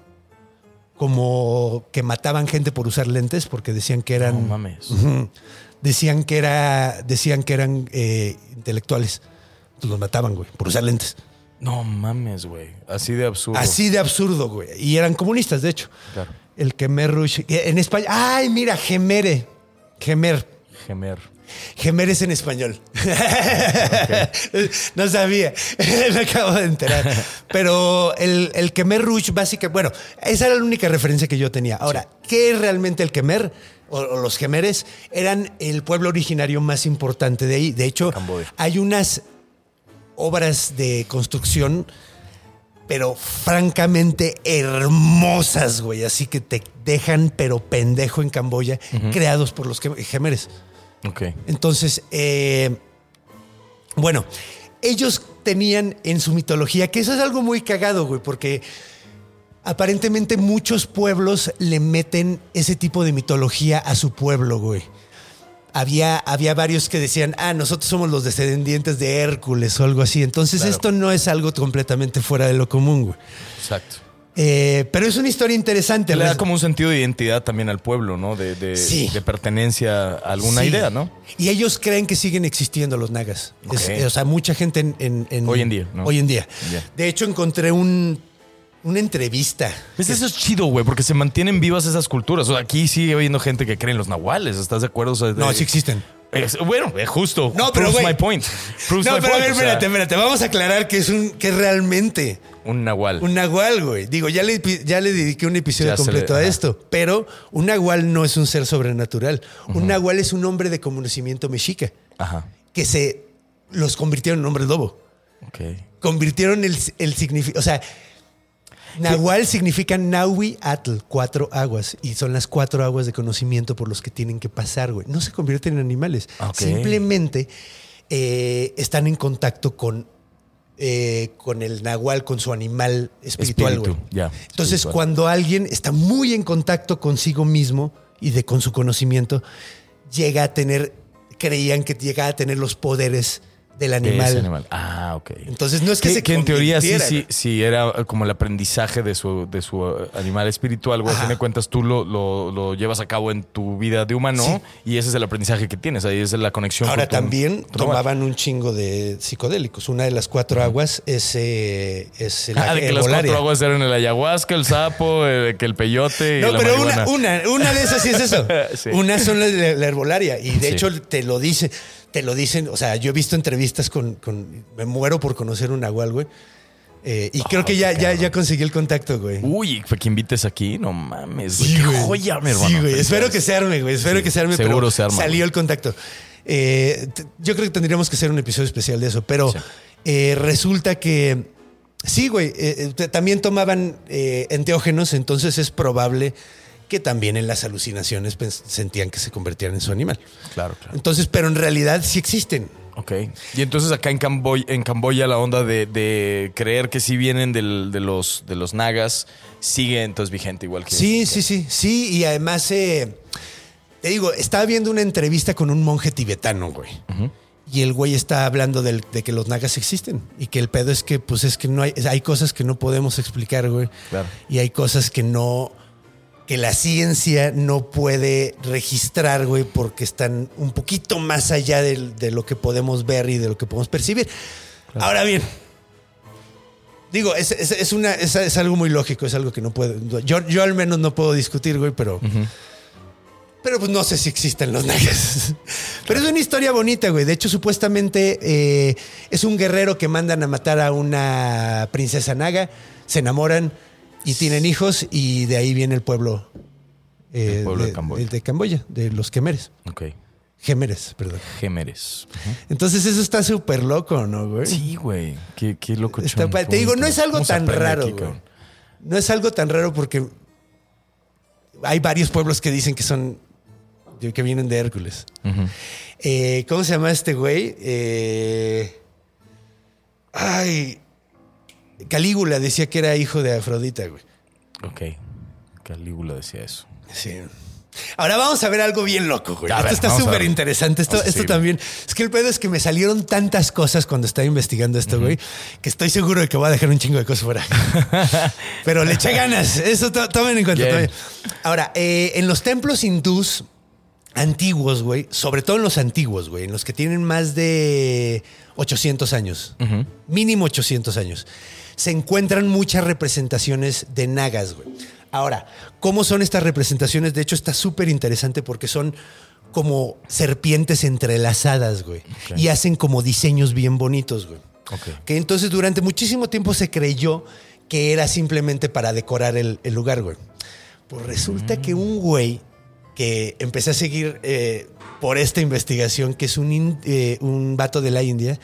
Como que mataban gente por usar lentes porque decían que eran. No mames. Decían que era. Decían que eran eh, intelectuales. Entonces los mataban, güey, por usar lentes. No mames, güey. Así de absurdo. Así de absurdo, güey. Y eran comunistas, de hecho. Claro. El Khmer Rouge. En España. ¡Ay, mira! Gemere. Gemer. Gemer. Gemer es en español. no sabía. Me acabo de enterar. Pero el, el Khmer Rouge, básicamente. Bueno, esa era la única referencia que yo tenía. Ahora, ¿qué es realmente el Khmer? O, o los Gemeres eran el pueblo originario más importante de ahí. De hecho, hay unas obras de construcción pero francamente hermosas, güey. Así que te dejan, pero pendejo en Camboya, creados por los gem- gemeres. Ok. Entonces, eh, bueno, ellos tenían en su mitología, que eso es algo muy cagado, güey, porque aparentemente muchos pueblos le meten ese tipo de mitología a su pueblo, güey. Había, había varios que decían, ah, nosotros somos los descendientes de Hércules o algo así. Entonces, Claro. esto no es algo completamente fuera de lo común, güey. Exacto. Eh, pero es una historia interesante. Le da como un sentido de identidad también al pueblo, ¿no? De, de, Sí. de pertenencia a alguna Sí. idea, ¿no? Y ellos creen que siguen existiendo los nagas. Es- o sea, mucha gente en, en- en- Hoy en día, ¿no? Hoy en día. De hecho, encontré un, una entrevista. Pues eso es chido, güey, porque se mantienen vivas esas culturas. O sea, aquí sigue habiendo gente que cree en los nahuales. ¿Estás de acuerdo? O sea, de- No, sí existen. Es- bueno, es justo. No, pero, Proves güey. my point. Proves no, my pero a point, ver, o sea, espérate, espérate. Vamos a aclarar que es un que es realmente Un nahual. un nahual, güey. Digo, ya le, ya le dediqué un episodio Ya se completo le- a ajá. esto, pero un nahual no es un ser sobrenatural. Un nahual es un hombre de conocimiento mexica Ajá. que se los convirtieron en hombres lobo. Ok. convirtieron el, el significado. O sea, Nahual significa Nahui Atl, cuatro aguas. Y son las cuatro aguas de conocimiento por los que tienen que pasar, güey. No se convierten en animales. Simplemente eh, están en contacto con, eh, con el Nahual, con su animal espiritual, Espíritu, güey. Entonces, espiritual. cuando alguien está muy en contacto consigo mismo y de con su conocimiento, llega a tener, creían que llega a tener los poderes del De animal. Ah, ok. Entonces no es que Que, se que en teoría sí, sí, sí era como el aprendizaje de su, de su eh, animal espiritual, güey. A fin de cuentas, tú lo, lo- lo llevas a cabo en tu vida de humano Sí. y ese es el aprendizaje que tienes. Ahí es la conexión. Ahora con tu- también tu tomaban un chingo de psicodélicos. Una de las cuatro aguas es, eh, es la Ah, de que las cuatro aguas eran el ayahuasca, el sapo, eh, que el peyote y No, la pero una, una, una de esas sí es eso. Sí. Una son de la herbolaria. Y de hecho te lo dice, te lo dicen. O sea, yo he visto entrevistas con, con- me muero por conocer un nahual, güey. Eh, y creo que ya, ya, ya conseguí el contacto, güey. Uy, fue que invites aquí, no mames, güey. Sí, Qué güey. joya, mi hermano. Sí, güey. Espero que se arme, güey. Espero Sí, que se arme. seguro pero se arma, Salió güey. el contacto. Eh, yo creo que tendríamos que hacer un episodio especial de eso. Pero Sí. eh, resulta que sí, güey. también tomaban enteógenos, entonces es probable que también en las alucinaciones pens- sentían que se convertían en su animal. Claro, claro. Entonces, pero en realidad sí existen. Ok. Y entonces acá en Camboya, en Camboya la onda de, de creer que sí vienen del- de, los, de los nagas sigue entonces vigente igual que... Sí, sí, sí, sí. Y además, eh, te digo, estaba viendo una entrevista con un monje tibetano, güey. Y el güey está hablando del- de que los nagas existen. Y que el pedo es que, pues es que no hay, hay cosas que no podemos explicar, güey. Claro. Y hay cosas que no, que la ciencia no puede registrar, güey, porque están un poquito más allá de, lo que podemos ver y de lo que podemos percibir. Ahora bien, digo, es, es- es una, es, es algo muy lógico, es algo que no puedo, yo, yo al menos no puedo discutir, güey, pero... Pero pues no sé si existen los nagas. Pero es una historia bonita, güey. De hecho, supuestamente eh, es un guerrero que mandan a matar a una princesa naga, se enamoran y tienen hijos y de ahí viene el pueblo. eh, El pueblo de Camboya. de Camboya, de los Quemeres. Ok. Gemeres, perdón. Gémeres. Entonces eso está súper loco, ¿no, güey? Sí, güey. Qué, qué loco. Está te digo, no es algo tan raro, güey. No es algo tan raro porque hay varios pueblos que dicen que son que vienen de Hércules. Eh, ¿Cómo se llama este güey? Eh, ay, Calígula decía que era hijo de Afrodita, güey. Ok. Calígula decía eso. Sí. Ahora vamos a ver algo bien loco, güey. A Esto ver, está súper interesante. Esto, esto también. Es que el pedo es que me salieron tantas cosas cuando estaba investigando esto, güey, que estoy seguro de que voy a dejar un chingo de cosas fuera. Pero le eché ganas. Eso to- tomen en cuenta. Ahora, eh, en los templos hindús antiguos, güey, sobre todo en los antiguos, güey, en los que tienen más de 800 años, mínimo 800 años, se encuentran muchas representaciones de nagas, güey. Ahora, ¿cómo son estas representaciones? De hecho, está súper interesante porque son como serpientes entrelazadas, güey. Y hacen como diseños bien bonitos, güey. Ok. Que entonces durante muchísimo tiempo se creyó que era simplemente para decorar el, el lugar, güey. Pues resulta que un güey que empecé a seguir eh, por esta investigación, que es un, in- eh, un vato de la India,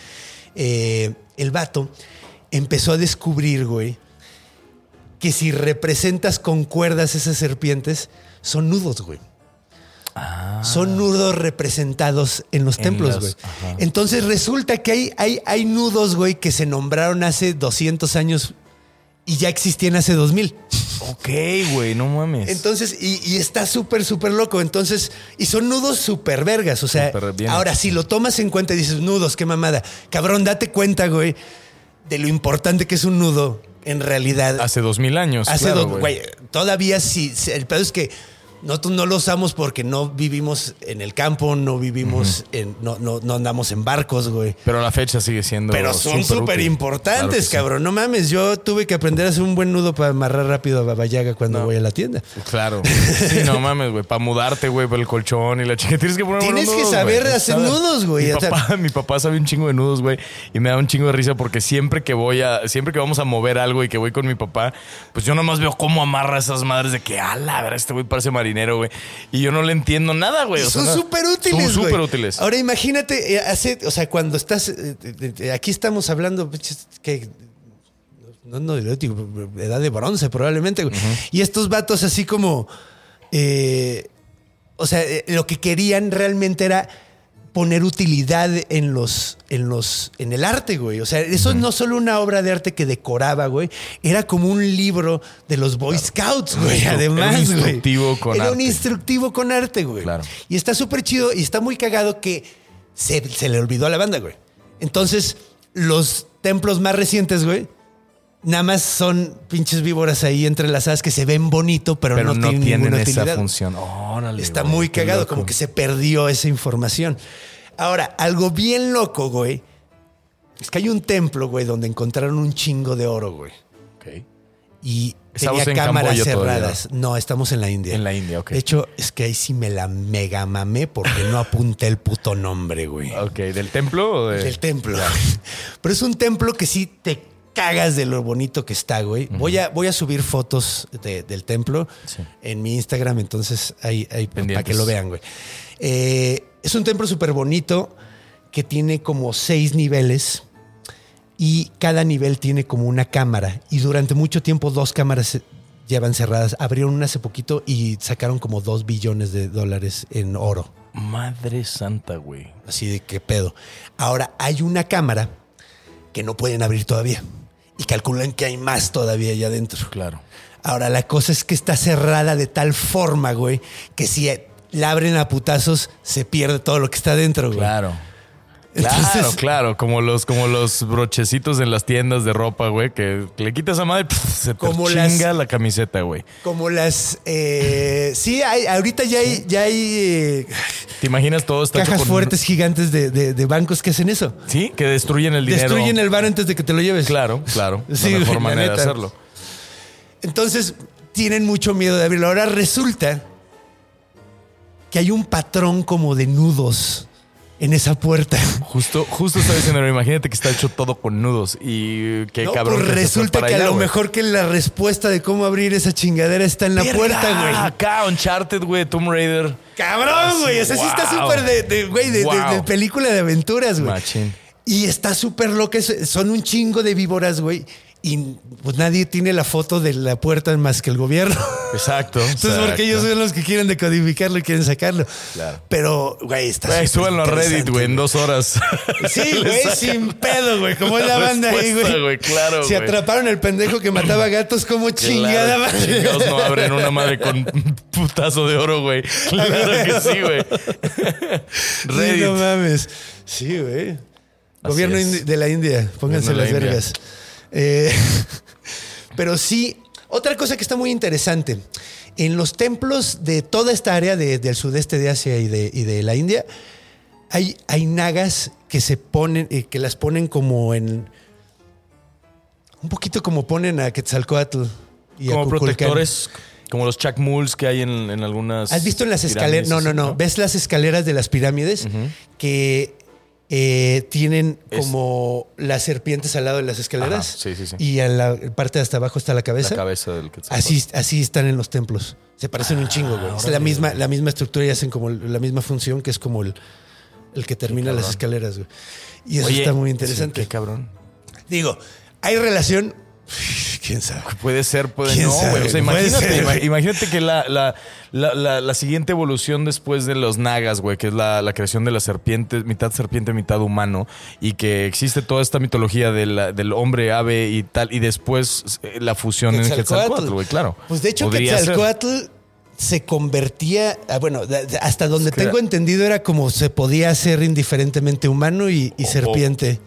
eh, el vato empezó a descubrir, güey, que si representas con cuerdas esas serpientes, son nudos, güey. Son nudos representados en los En templos, güey. Entonces resulta que hay, hay, hay nudos, güey, que se nombraron hace 200 años y ya existían hace 2000. Ok, güey, no mames. Entonces, y, y está súper, súper loco. Entonces, y son nudos súper vergas. O sea, ahora si lo tomas en cuenta y dices, nudos, qué mamada. Cabrón, date cuenta, güey, de lo importante que es un nudo en realidad. Hace dos mil años. Hace claro, dos, güey, todavía sí, el pedo es que nosotros no lo usamos porque no vivimos en el campo, no vivimos en, no, no, no andamos en barcos, güey. Pero la fecha sigue siendo. Pero son súper importantes, Claro que sí. cabrón. No mames, yo tuve que aprender a hacer un buen nudo para amarrar rápido a Babayaga cuando No. voy a la tienda. Claro. Sí, no mames, güey. Para mudarte, güey, para el colchón y la chica. Tienes que poner Tienes que saber güey. hacer ¿Sabes? nudos, güey. Mi O sea- papá, mi papá sabe un chingo de nudos, güey. Y me da un chingo de risa porque siempre que voy a, siempre que vamos a mover algo y que voy con mi papá, pues yo nomás veo cómo amarra esas madres de que, ala, a ver, este güey parece güey. Y yo no le entiendo nada, güey. Y O sea, son súper útiles, Son súper útiles. Ahora imagínate, eh, hace, o sea, cuando estás, eh, eh, aquí estamos hablando, que no, no, edad de bronce probablemente, güey. Y estos vatos así como, eh, o sea, lo que querían realmente era poner utilidad en los, en los, en el arte, güey. O sea, eso es no solo una obra de arte que decoraba, güey, era como un libro de los Boy Scouts, güey. Era un Además, güey. instructivo con Era un instructivo con arte, güey. Claro. Y está súper chido y está muy cagado que se, se le olvidó a la banda, güey. Entonces, los templos más recientes, güey, nada más son pinches víboras ahí entrelazadas que se ven bonito, pero, Pero no, no, tienen, tienen ninguna esa utilidad. función. Órale, Está güey, muy cagado, loco. como que se perdió esa información. Ahora, algo bien loco, güey, es que hay un templo, güey, donde encontraron un chingo de oro, güey. Ok. Y Estamos tenía en cámaras todavía, cerradas. No, estamos en la India. En la India, ok. De hecho, es que ahí sí me la mega mamé porque no apunté el puto nombre, güey. Ok, ¿del templo o de...? Del templo. Pero es un templo que sí te cagas de lo bonito que está, güey. voy, a, voy a subir fotos de- del templo Sí. en mi Instagram, entonces ahí, ahí para que lo vean, güey. Eh, es un templo súper bonito que tiene como seis niveles y cada nivel tiene como una cámara. Y durante mucho tiempo dos cámaras se- llevan cerradas. Abrieron una hace poquito y sacaron como dos billones de dólares en oro. Madre santa, güey. Así de qué pedo. Ahora hay una cámara que no pueden abrir todavía. Y calculan que hay más todavía allá adentro. Claro. Ahora la cosa es que está cerrada de tal forma, güey, que si la abren a putazos, se pierde todo lo que está adentro, güey. Claro. Entonces- claro, claro. Como los, como los brochecitos en las tiendas de ropa, güey, que le quitas a madre, pf, se te Como chinga las- la camiseta, güey. Como las... eh, sí, hay, ahorita ya hay, ya hay eh, ¿Te imaginas todo está cajas con- fuertes gigantes de, de- de bancos que hacen eso. Sí, que destruyen el dinero. Destruyen el bar antes de que te lo lleves. Claro, claro. Sí, la mejor manera de hacerlo. Entonces tienen mucho miedo de abrirlo. Ahora resulta que hay un patrón como de nudos en esa puerta. Justo, justo estaba diciendo, imagínate que está hecho todo con nudos y qué No, cabrón. pues que resulta que a allá, lo mejor que la respuesta de cómo abrir esa chingadera está en la Verga, puerta, güey. Acá, Uncharted, güey, Tomb Raider. Cabrón, güey. O sea, sí está Wow. súper de, güey, de, de- Wow. de película de aventuras, güey. Machín. Y está súper loca. Son un chingo de víboras, güey. Y pues nadie tiene la foto de la puerta más que el gobierno. Exacto. Entonces, porque ellos son los que quieren decodificarlo y quieren sacarlo. Claro. Pero, güey, está Güey, súbanlo a Reddit, güey, en dos horas. Sí, güey, sin pedo, güey. Como es la banda ahí, güey. güey, claro, Si atraparon al pendejo que mataba gatos, como chingada Claro, madre. chingados no abren una madre con putazo de oro, güey. Claro que sí, güey. Sí, Reddit. no mames. Sí, güey. Gobierno de la India, pónganse las la India. Eh, pero sí, otra cosa que está muy interesante. En los templos de toda esta área de- del sudeste de Asia y de, y de la India, hay, hay nagas que se ponen, eh, que las ponen como en. Un poquito como ponen a Quetzalcoatl y a Como protectores, como los chacmuls que hay en, en algunas. ¿Has visto en las escaleras? No, no, no. ¿Ves las escaleras de las pirámides que eh, tienen Es- como las serpientes al lado de las escaleras? Ajá, sí, sí, sí. Y en la parte de hasta abajo está la cabeza. La cabeza del que Así, así están en los templos. Se parecen un chingo, güey. es la misma, la misma estructura y hacen como la misma función que es como el, el que termina las escaleras, güey. Y eso está muy interesante. qué cabrón. Digo, hay relación. ¿Quién sabe? Puede ser, puede ¿Quién no, güey. O sea, imagínate, ser. ima- imagínate que la, la, la, siguiente evolución después de los nagas, güey, que es la, la creación de la serpiente, mitad serpiente, mitad humano, y que existe toda esta mitología de del hombre, ave y tal, y después eh, la fusión en. Quetzalcóatl, güey, claro. Pues de hecho, Podría ser. Quetzalcoatl se convertía, ah, bueno, hasta donde tengo entendido era como se podía hacer indiferentemente humano y, y O- serpiente.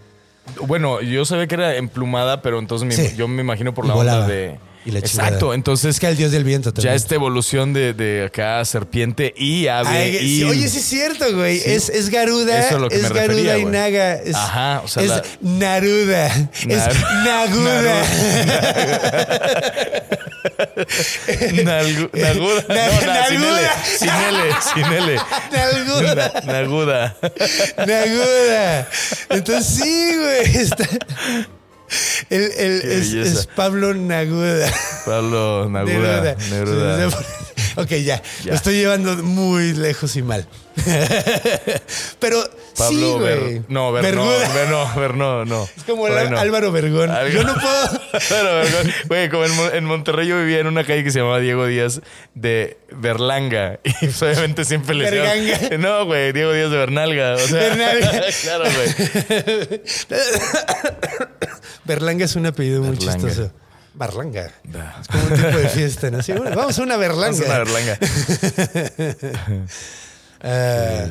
Bueno, yo sabía que era emplumada, pero entonces me- Sí. yo me imagino por la volaba. onda de. Y la chingada. Exacto, entonces Es que el dios del viento también. ya esta evolución de, de acá serpiente y ave. Ay, y, sí, oye, sí es cierto, güey. Sí. Es, es Garuda, Eso es lo que es me Garuda refería, y güey. Naga. Es, Ajá, o sea, es la- Naruda. Es Nar- Naguda. Nalgu- Naguda. Na- No, na- sin L. Naguda. Sin L. Sin L. Naguda. Na- Naguda. Naguda. Entonces sí, güey. Está... El, el- Qué es, Pablo Naguda. Pablo Naguda. Neruda. Neruda. Ok, ya. Ya. Lo estoy llevando muy lejos y mal. Pero Pablo sí, güey. No, Ver, no, Verguda. Ver- no, Ver- no, no. Es como el no. Álvaro Vergón. Algo- Yo no puedo. Güey, como en, Mon- en Monterrey yo vivía en una calle que se llamaba Diego Díaz de Berlanga. Y pues, obviamente siempre le Berganga. No, güey, Diego Díaz de Bernalga. O sea, Bernalga. claro, güey. Berlanga es un apellido muy chistoso. Berlanga. Es como un tipo de fiesta, ¿no? Sí, bueno, vamos a una Berlanga. Es una Berlanga. Ah,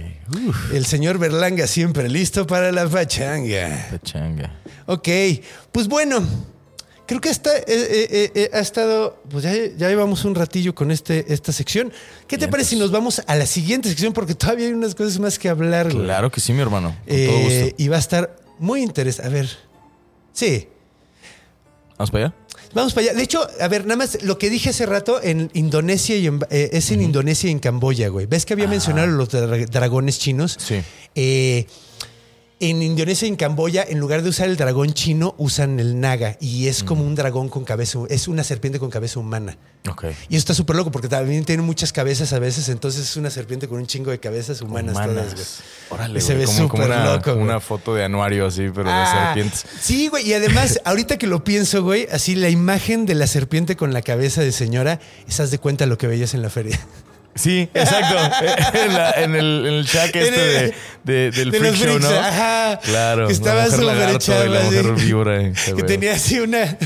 el señor Berlanga siempre listo para la pachanga. Pachanga. Ok, pues bueno, creo que está, eh, eh, eh, ha estado, pues ya, ya llevamos un ratillo con este, esta sección. ¿Qué te parece si nos vamos a la siguiente sección? Porque todavía hay unas cosas más que hablar. Claro que sí, mi hermano. Con Eh, todo gusto. y va a estar muy interesante. A ver, sí, ¿Vamos para allá? Vamos para allá. De hecho, a ver, nada más lo que dije hace rato en Indonesia y en, eh, es en Indonesia y en Camboya, güey. ¿Ves que había mencionado los dra- dragones chinos? Sí. Eh, en Indonesia y en Camboya, en lugar de usar el dragón chino, usan el naga. Y es como un dragón con cabeza, es una serpiente con cabeza humana. Ok. Y eso está súper loco porque también tiene muchas cabezas a veces, entonces es una serpiente con un chingo de cabezas humanas, todas, güey. Órale, Y se ve como, como súper una, loco, güey. una foto de anuario así, pero Ah, de serpientes. Sí, güey. Y además, ahorita que lo pienso, güey, así la imagen de la serpiente con la cabeza de señora, esas de cuenta lo que veías en la feria. Sí, exacto. en, la- en el, en el shack este de, de- del de freak show, freaks, ¿no? ajá. Claro. Que estaba súper y la mujer víbora. eh, Que tenía así una,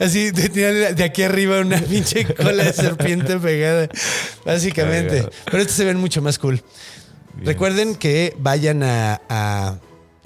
así tenía de aquí arriba una pinche cola de serpiente pegada, básicamente. Pero estos se ven mucho más cool. Recuerden que vayan a, a-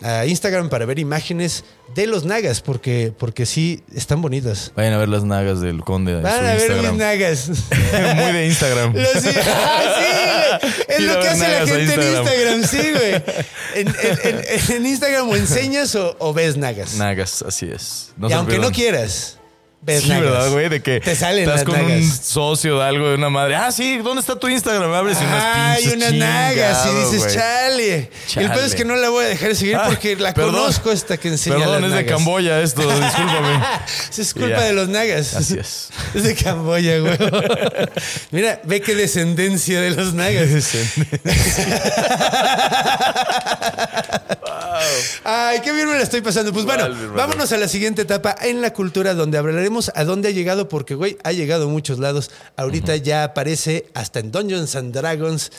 a Instagram para ver imágenes de los nagas, porque, porque sí están bonitas. Vayan a ver las nagas del conde. Van a ver Instagram. mis nagas. Muy de Instagram. Lo sí, ah, sí. Es lo que hace la gente en Instagram. Sí, güey. En, en- en- en Instagram o enseñas o, o ves nagas. Nagas, así es. No y aunque no quieras, ves Sí. ¿verdad, güey? De que te salen estás las con un socio de algo de una madre. Ah, sí, ¿dónde está tu Instagram? Abres y unas Ay, unas nagas y dices, güey. chale. El peor es que no la voy a dejar de seguir Ah, porque la perdón. conozco esta que enseña Perdón, las es de. Camboya esto, discúlpame. Es culpa de los nagas. Así es. Es de Camboya, güey. Mira, ve qué descendencia de los nagas. Ay, qué bien me la estoy pasando. Pues bueno, Vale, vámonos a la siguiente etapa en la cultura donde hablaremos a dónde ha llegado, porque, güey, ha llegado a muchos lados. Ahorita ya aparece hasta en Dungeons and Dragons,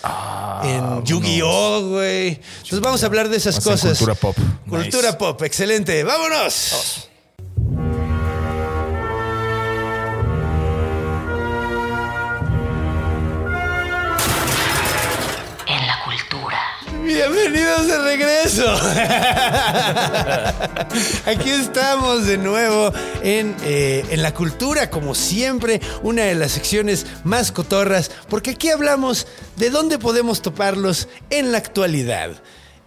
en Yu-Gi-Oh, güey. Entonces vamos a hablar de esas cosas. cultura pop. Cultura Nice. pop, excelente. ¡Vámonos! En Bienvenidos de regreso. Aquí estamos de nuevo en, eh, en la cultura, como siempre, una de las secciones más cotorras, porque aquí hablamos de dónde podemos toparlos en la actualidad,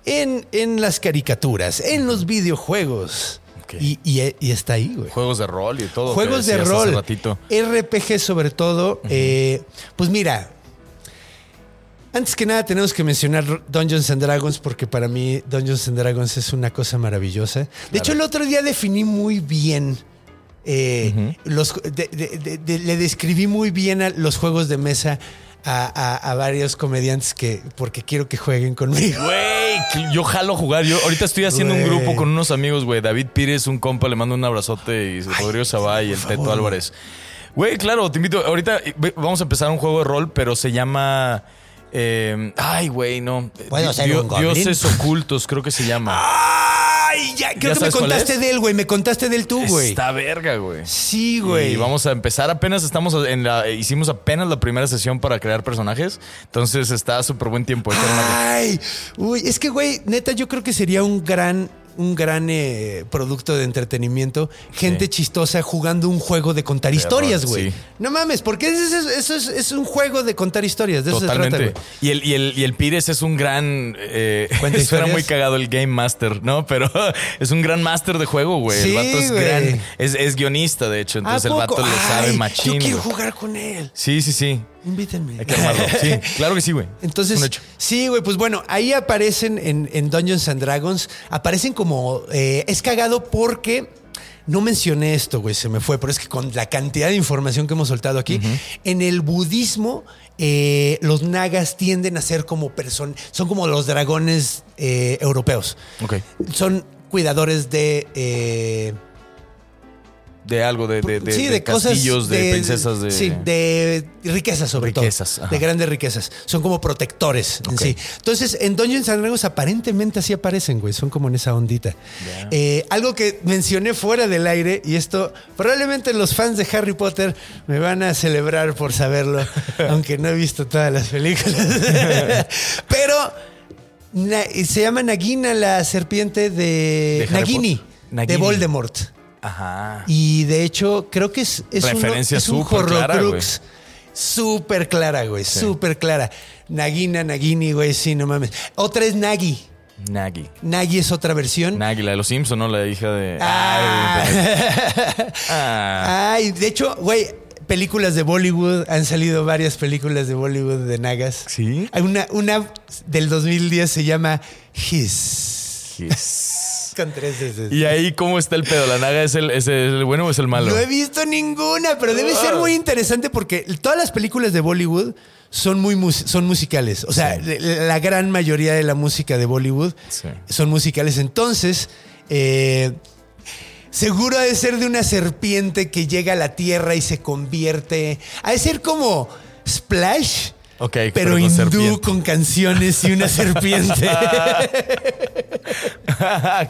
en, en las caricaturas, en los videojuegos. Y, y- y está ahí, güey. Juegos de rol y todo. Juegos de rol, ratito. RPG sobre todo. eh, pues mira, antes que nada tenemos que mencionar Dungeons and Dragons porque para mí Dungeons and Dragons es una cosa maravillosa. De hecho, el otro día definí muy bien. eh, los, de- de- de- de- le describí muy bien a los juegos de mesa a, a- a varios comediantes que porque quiero que jueguen conmigo. Güey, yo jalo jugar. Yo ahorita estoy haciendo un grupo con unos amigos, güey. David Pires, un compa, le mando un abrazote. Y Rodrigo Sabá y el Teto. Álvarez. Güey, claro, te invito. Ahorita eh, vamos a empezar un juego de rol, pero se llama. Eh, ay, güey, no. ¿Puedo ser dio- un goblin? Dioses ocultos, creo que se llama. Ay, ya, creo que me contaste de él, güey. Me contaste de él tú, güey. Está verga, güey. Sí, güey. Y vamos a empezar apenas estamos en la hicimos apenas la primera sesión para crear personajes, entonces está súper buen tiempo. Ay, uy, es que, güey, neta, yo creo que sería un gran, un gran eh, producto de entretenimiento. Gente Sí. chistosa jugando un juego de contar historias, güey. sí. No mames, porque eso, es, eso es, es un juego de contar historias. De eso se Totalmente. trata, güey. y, el, y, el, y el Pires es un gran. Eh, ¿Cuenta suena historias? muy cagado el Game Master, ¿no? Pero es un gran master de juego, güey. Sí, el vato es gran. Es, es guionista, de hecho. Entonces ¿A el vato le sabe machín. Yo quiero güey. jugar con él. Sí, sí, sí. Invítenme. Hay que armarlo. Sí, claro que sí, güey. Entonces, sí, güey, pues bueno, ahí aparecen en, en Dungeons and Dragons, aparecen como, eh, es cagado porque no mencioné esto, güey, se me fue, pero es que con la cantidad de información que hemos soltado aquí, en el budismo, eh, los nagas tienden a ser como personas, son como los dragones eh, europeos. Ok. Son cuidadores de... De algo, de, de, de, sí, de de, cosas castillos, de, princesas, de. sí, de riquezas sobre Riquezas, todo, ajá. de grandes riquezas. Son como protectores en Ok. sí. Entonces, en Dungeons and Dragons aparentemente así aparecen, güey. Son como en esa ondita. Eh, algo que mencioné fuera del aire y esto probablemente los fans de Harry Potter me van a celebrar por saberlo, aunque no he visto todas las películas. Pero na- se llama Nagina la serpiente de, ¿De. Nagini. de Voldemort. Ajá. Y de hecho, creo que es, es, uno- Referencia es un Horrocrux súper clara, güey. Súper clara. Nagina, Nagini, güey, sí, no mames. Otra es Nagi. Nagi. Nagi es otra versión. Nagi, la de los Simpsons, ¿no? La hija de. Ah. Ay, ah. Ay, de hecho, güey, películas de Bollywood, han salido varias películas de Bollywood de Nagas. ¿Sí? Hay una, una del 2010 se llama His. Yes. Tres veces. ¿Y ahí cómo está el pedo? ¿La naga es el, es el bueno o es el malo? No he visto ninguna, pero debe ser muy interesante porque todas las películas de Bollywood son muy mus- son musicales. O sea, Sí. la la gran mayoría de la música de Bollywood Sí. son musicales. Entonces, eh, seguro ha de ser de una serpiente que llega a la tierra y se convierte. Ha de ser como Splash. Ok, pero, hindú serpiente. con canciones y una serpiente.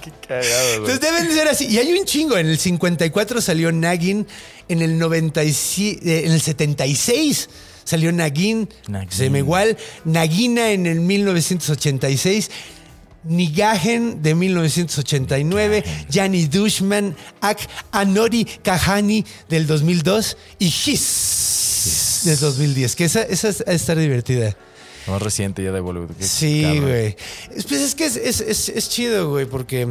Qué cagado. Entonces deben de ser así. Y hay un chingo. En el 54 salió Nagin. En el 97, eh, en el 76 salió Nagin. Nagin. Se llama igual. Nagina en el 1986. Nigagen de 1989, Yanni Dushman, Ak Anori Kahani del 2002 y His del 2010, que esa, esa es, estar divertida. Más reciente ya de Bollywood. Sí, güey. Es- Pues es que es, es- es- es chido, güey, porque.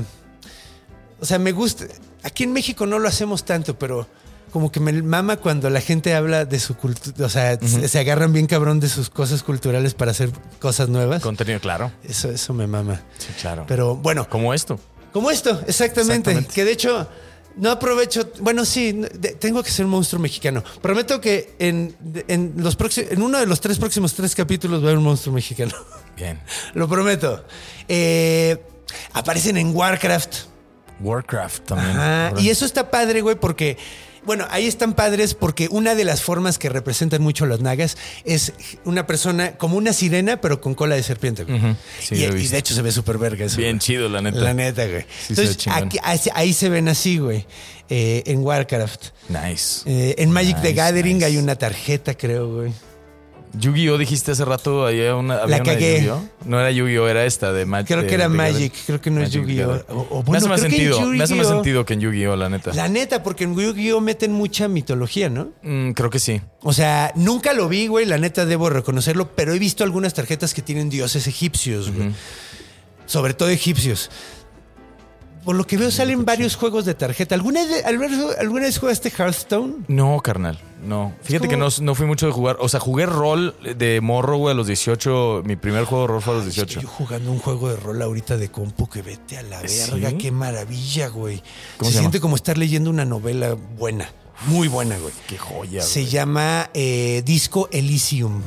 O sea, me gusta. Aquí en México no lo hacemos tanto, pero como que me mama cuando la gente habla de su cultura. O sea, se, se agarran bien cabrón de sus cosas culturales para hacer cosas nuevas. Contenido, claro. Eso, eso me mama. Sí, claro. Pero bueno, Como esto. como esto, exactamente, Exactamente. Que de hecho. No aprovecho. Bueno, sí, de- tengo que ser un monstruo mexicano. Prometo que en, en los próximos, en uno de los tres próximos tres capítulos va a haber un monstruo mexicano. Bien. Lo prometo. Eh, aparecen en Warcraft. Warcraft también. Ajá. Y eso está padre, güey, porque. Bueno, ahí están padres porque una de las formas que representan mucho los nagas es una persona como una sirena, pero con cola de serpiente. güey. Ujú. Sí, y, de hecho se ve súper verga eso. Bien güey. chido, la neta. La neta, güey. Sí, se ve Entonces, chingón. aquí- ahí, se ven así, güey, eh, en Warcraft. Nice. Eh, en Magic the Nice, Gathering nice. hay una tarjeta, creo, güey. Yu-Gi-Oh! dijiste hace rato, había una, había La una de cagué. Yu-Gi-Oh! No era Yu-Gi-Oh! era esta de Magic. Creo que era Magic, creo que no es Yu-Gi-Oh. O- o me hace que sentido, me hace más sentido que en Yu-Gi-Oh! la neta. La neta, porque en Yu-Gi-Oh meten mucha mitología, ¿no? Mm, creo que sí. O sea, nunca lo vi, güey, la neta debo reconocerlo, pero he visto algunas tarjetas que tienen dioses egipcios, güey. Sobre todo egipcios. Por lo que veo salen varios juegos de tarjeta. ¿Alguna ¿alguna vez jugaste Hearthstone? No, carnal, no. Fíjate como- que no, no fui mucho de jugar. O sea, jugué rol de morro, güey, a los 18. Mi primer juego de rol fue a los 18. Yo jugando un juego de rol ahorita de compu que vete a la ¿Sí? verga, qué maravilla, güey. ¿Cómo se se siente como estar leyendo una novela buena, muy buena, güey. Qué joya, Se güey. llama eh, Disco Elysium.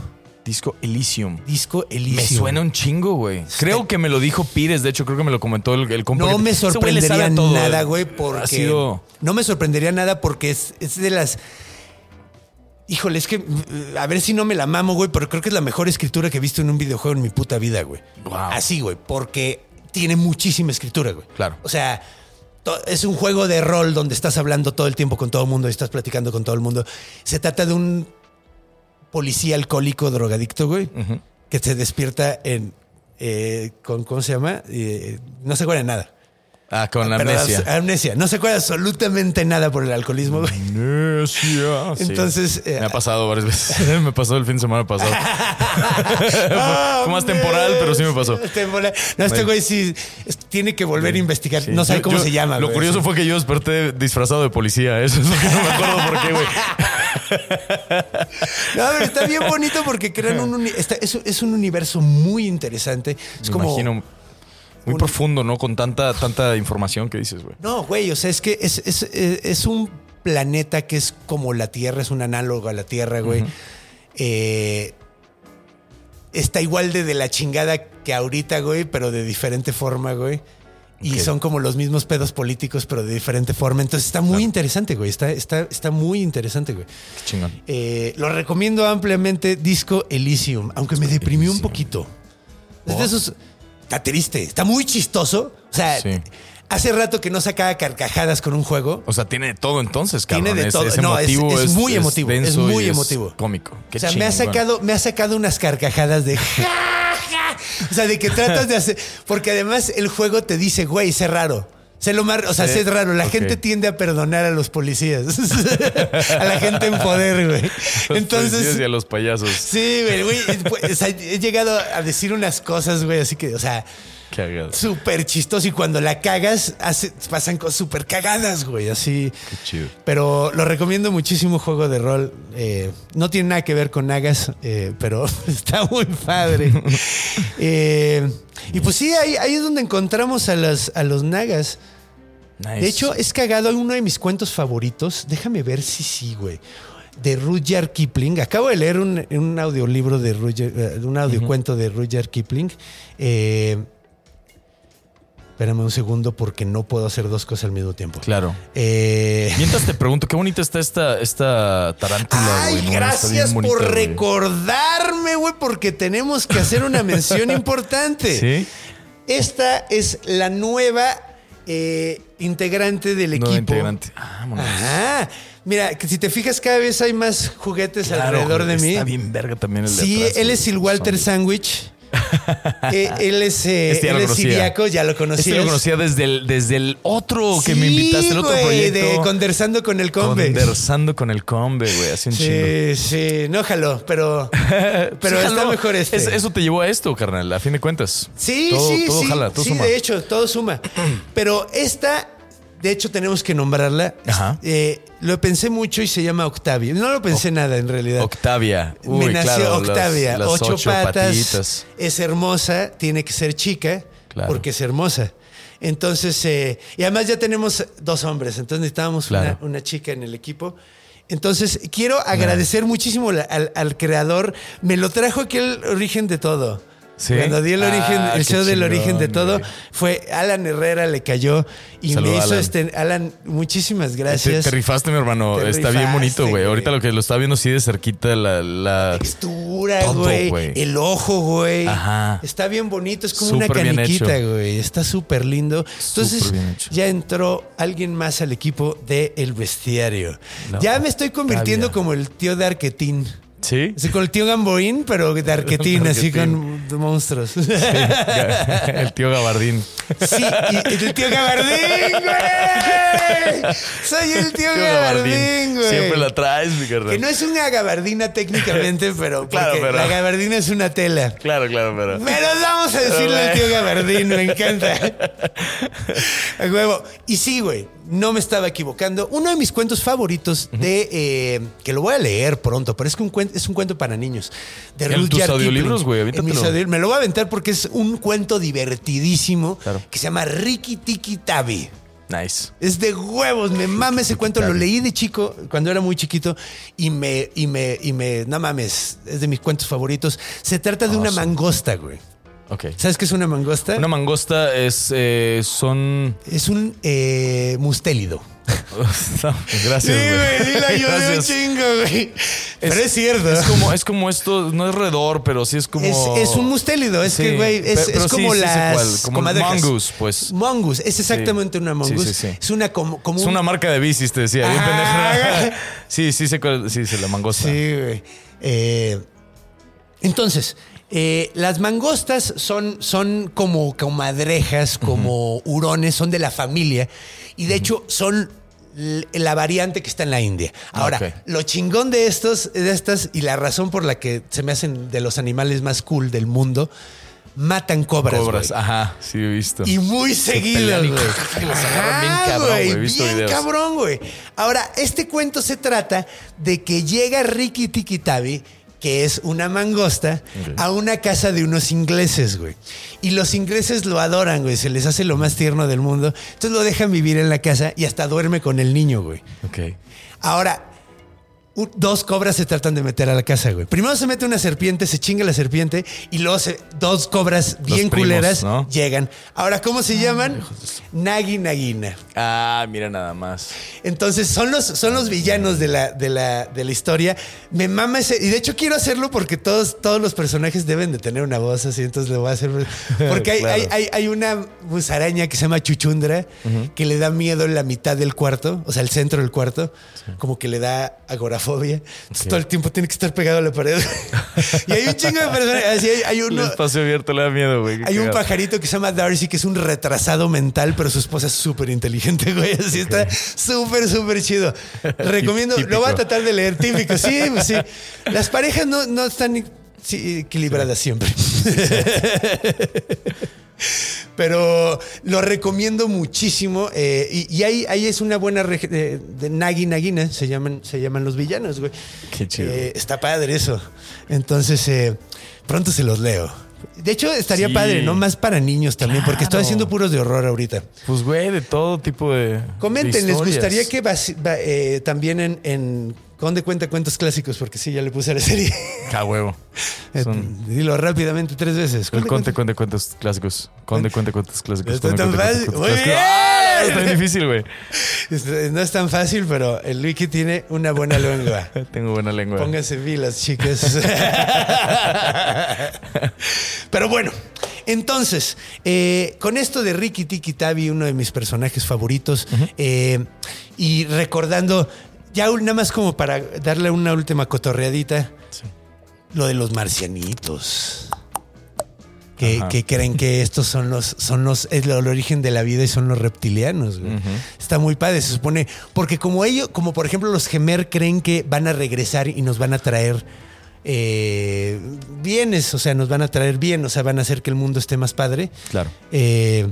Disco Elysium. Disco Elysium. Me suena un chingo, güey. Creo que me lo dijo Pires, de hecho, creo que me lo comentó el, el compa No me sorprendería todo, nada, eh. güey, porque. Ha sido... No me sorprendería nada porque es, es de las. Híjole, es que. A ver si no me la mamo, güey, pero creo que es la mejor escritura que he visto en un videojuego en mi puta vida, güey. Wow. Así, güey, porque tiene muchísima escritura, güey. Claro. O sea. Es un juego de rol donde estás hablando todo el tiempo con todo el mundo y estás platicando con todo el mundo. Se trata de un policía alcohólico drogadicto, güey, que se despierta en. eh, con, ¿Cómo se llama? Eh, no se acuerda de nada. Ah, con la Pero amnesia. amnesia. No se acuerda absolutamente nada por el alcoholismo, güey. Amnesia. Sí. Entonces, eh, me ha pasado varias veces. me pasó el fin de semana pasado. fue, fue más temporal, pero sí me pasó. Temporal. No, este güey sí tiene que volver a investigar. Sí. No sabe Yo- cómo yo- se llama. Lo güey. curioso fue que yo desperté disfrazado de policía. Eso es lo que no me acuerdo por qué, güey. No, pero está bien bonito porque crean un... está- es, es un universo muy interesante. Es Me como... imagino muy un- profundo, ¿no? Con tanta, tanta información que dices, güey. No, güey, o sea, es que es, es- es- es un planeta que es como la Tierra, es un análogo a la Tierra, güey. Eh, está igual de de la chingada que ahorita, güey, pero de diferente forma, güey. Y son como los mismos pedos políticos, pero de diferente forma. Entonces está muy interesante, güey. Está, está, está muy interesante, güey. Qué chingón. Eh, lo recomiendo ampliamente, Disco Elysium, aunque me deprimió un poquito. Es de ¿Por? esos. Está triste, está muy chistoso. O sea, Sí. Hace rato que no sacaba carcajadas con un juego. O sea, tiene de todo entonces, cabrón. Tiene de Es- todo. Es, No, es- muy emotivo, es muy emotivo. cómico. Qué o sea, me ha, sacado, me ha sacado unas carcajadas de. O sea, de que tratas de hacer. Porque además el juego te dice, güey, sé raro. Se lo mar, o sea, Sí. es raro. La gente tiende a perdonar a los policías. a la gente en poder, güey. Los Entonces. policías y a los payasos. Sí, güey, güey. pues, o sea, he llegado a decir unas cosas, güey, así que, o sea, Cagado. súper chistoso. Y cuando la cagas, hace- pasan cosas súper cagadas, güey, así. Qué chido. Pero lo recomiendo muchísimo juego de rol. Eh, no tiene nada que ver con nagas, eh, pero está muy padre. Eh, y pues sí, ahí, ahí es donde encontramos a, las, a los nagas. Nice. De hecho, es cagado uno de mis cuentos favoritos. Déjame ver si sí, güey. De Rudyard Kipling. Acabo de leer un, un audiolibro de Rudyard, un audiocuento de Rudyard Kipling. Eh, espérame un segundo porque no puedo hacer dos cosas al mismo tiempo. Claro. Eh, Mientras te pregunto, qué bonita está esta, esta tarántula, Ay, gracias bonita, por recordarme, güey, porque tenemos que hacer una mención importante. ¿Sí? Esta es la nueva eh, integrante del equipo. Nueva integrante. Vámonos. Ajá. Mira, que si te fijas, cada vez hay más juguetes Claro, alrededor de mí. Está bien verga también el de Sí, atrás, él es el Walter Sandwich. Eh, él es, eh, Este ya él es conocía. siriaco, ya lo conocías. Este lo conocía desde el, desde el otro que me Sí, invitaste, el otro güey, proyecto. de Conversando con el Combe. Conversando con el combe, güey. Hace un chingo. Sí, sí, no jaló, pero, pero Sí, está mejor este. Es- eso te llevó a esto, carnal, a fin de cuentas. Sí, Todo- sí, todo sí. jala, todo sí, suma. de hecho, todo suma. Pero esta, de hecho, tenemos que nombrarla. Ajá. Eh, lo pensé mucho y se llama Octavia. No lo pensé nada en realidad. Octavia. Uy, Me nació claro, Octavia. las- las ocho, patas. patitas. Es hermosa, tiene que ser chica Claro. porque es hermosa. Entonces, eh, y además ya tenemos dos hombres, entonces necesitábamos Claro. una, una chica en el equipo. Entonces, quiero agradecer muchísimo al creador. Me lo trajo aquí el origen de todo. Sí. Cuando di el origen, Ah, el show del origen de todo, güey. fue Alan Herrera, le cayó y Saludo, me hizo Alan. este. Alan, muchísimas gracias. te rifaste, mi hermano. Te Está bien bonito, güey. güey. Ahorita lo que lo estaba viendo así de cerquita, la. la- textura, Todo, güey. güey. El ojo, güey. Ajá. Está bien bonito, es como Súper una caniquita, güey. Está súper lindo. Entonces, ya entró alguien más al equipo de El Bestiario. Ya me estoy convirtiendo como el tío de Arquetín. ¿Sí? Así con el tío Gamboín, pero de Arquetín, así con monstruos. Sí, el tío Gabardín. y el tío Gabardín, güey. Soy el tío, Tío Gabardín, güey. Siempre la traes, mi carnal. Que no es una gabardina técnicamente, pero, Claro, pero- la gabardina es una tela. Claro, claro, pero. Pero vamos a decirle al tío Gabardín, me encanta. A huevo. Y sí, güey, no me estaba equivocando. Uno de mis cuentos favoritos de. eh, que lo voy a leer pronto, pero es que un cuen- es un cuento para niños. De En Rudyard tus audiolibros, güey. Me lo voy a aventar porque es un cuento divertidísimo Claro. que se llama Ricky Tiki Tabi. Nice. Es de huevos, me mama ese cuento. Lo leí de chico, cuando era muy chiquito, y me, y me, y me, no mames, es de mis cuentos favoritos. Se trata de una mangosta, güey. Ok. ¿Sabes qué es una mangosta? Una mangosta es. eh, son. es un eh, mustélido. No, gracias, sí, güey, sí la ayudé un chingo, güey. Pero es cierto. Es como, es como esto, no es redor, pero sí es como. Es, es un mustélido, es Sí, que, güey, es, es como sí las como mongoose, pues. Mongoose, es exactamente una mongoose. Sí, sí, sí. Es una como, como Es un- una marca de bicis, te decía. Sí, sí, sé cuál- sí, sí, la mangosta. Sí, güey. Eh, entonces, eh, las mangostas son, son como comadrejas, como hurones, son de la familia. Y de hecho, son la variante que está en la India. Ahora, lo chingón de estos, de estas, y la razón por la que se me hacen de los animales más cool del mundo, matan cobras. Cobras, ajá, sí he visto. Y muy seguido, güey. bien cabrón, güey, bien videos. cabrón, güey. Ahora, este cuento se trata de que llega Ricky Tikitabi, que es una mangosta, a una casa de unos ingleses, güey. Y los ingleses lo adoran, güey. Se les hace lo más tierno del mundo. Entonces lo dejan vivir en la casa y hasta duerme con el niño, güey. Ok. Ahora, dos cobras se tratan de meter a la casa, güey. Primero se mete una serpiente, se chinga la serpiente y luego se- dos cobras bien primos, culeras ¿no? llegan. Ahora, ¿cómo se llaman? Nagi Nagina. Ah, mira nada más. Entonces, son los, son los villanos de la, de, la, de la historia. Me mama ese. Y de hecho, quiero hacerlo porque todos, todos los personajes deben de tener una voz así. Entonces, lo voy a hacer. Porque hay, Claro. hay, hay, hay una musaraña que se llama Chuchundra que le da miedo en la mitad del cuarto, o sea, el centro del cuarto. Como que le da agorafobia. Entonces, todo el tiempo tiene que estar pegado a la pared. y hay un chingo de personas. Así hay, hay El espacio abierto le da miedo, güey. Hay un cagado. pajarito que se llama Darcy, que es un retrasado mental, pero su esposa es súper inteligente, güey. Así está súper, súper chido. Recomiendo, Típico. lo voy a tratar de leer, típico. Sí, pues sí. Las parejas no, no están sí, equilibradas siempre. Pero lo recomiendo muchísimo. eh, y y ahí, ahí es una buena reg- de, de Nagi Nagina, se llaman, se llaman los villanos, güey. Qué chido. Eh, está padre eso. Entonces, eh, pronto se los leo. De hecho, estaría Sí. padre, ¿no? Más para niños también, porque estoy haciendo puros de horror ahorita. Pues, güey, de todo tipo de. Comenten, de ¿les gustaría que va- eh, también en, en Conde cuenta cuentos clásicos? Porque sí, ya le puse a la serie. A huevo. Eh, Son- Dilo rápidamente tres veces. El conte, cuenta- conte, cuentos clásicos. Conte, cuente, cuentos clásicos. Está Conde, tan cuente, fácil. Muy clásicos. bien. ¡Ah! Está difícil, güey. Este, No es tan fácil, pero el wiki tiene una buena lengua. Tengo buena lengua. Pónganse vilas, chicas. Pero bueno, entonces, eh, con esto de Ricky Tiki Tavi, uno de mis personajes favoritos, eh, y recordando, ya nada más como para darle una última cotorreadita, lo de los marcianitos. Que, que creen que estos son los, son los, es el origen de la vida y son los reptilianos. güey. Está muy padre, se supone. Porque como ellos, como por ejemplo los Gemer creen que van a regresar y nos van a traer eh, bienes, o sea, nos van a traer bien, o sea, van a hacer que el mundo esté más padre. Claro. Eh,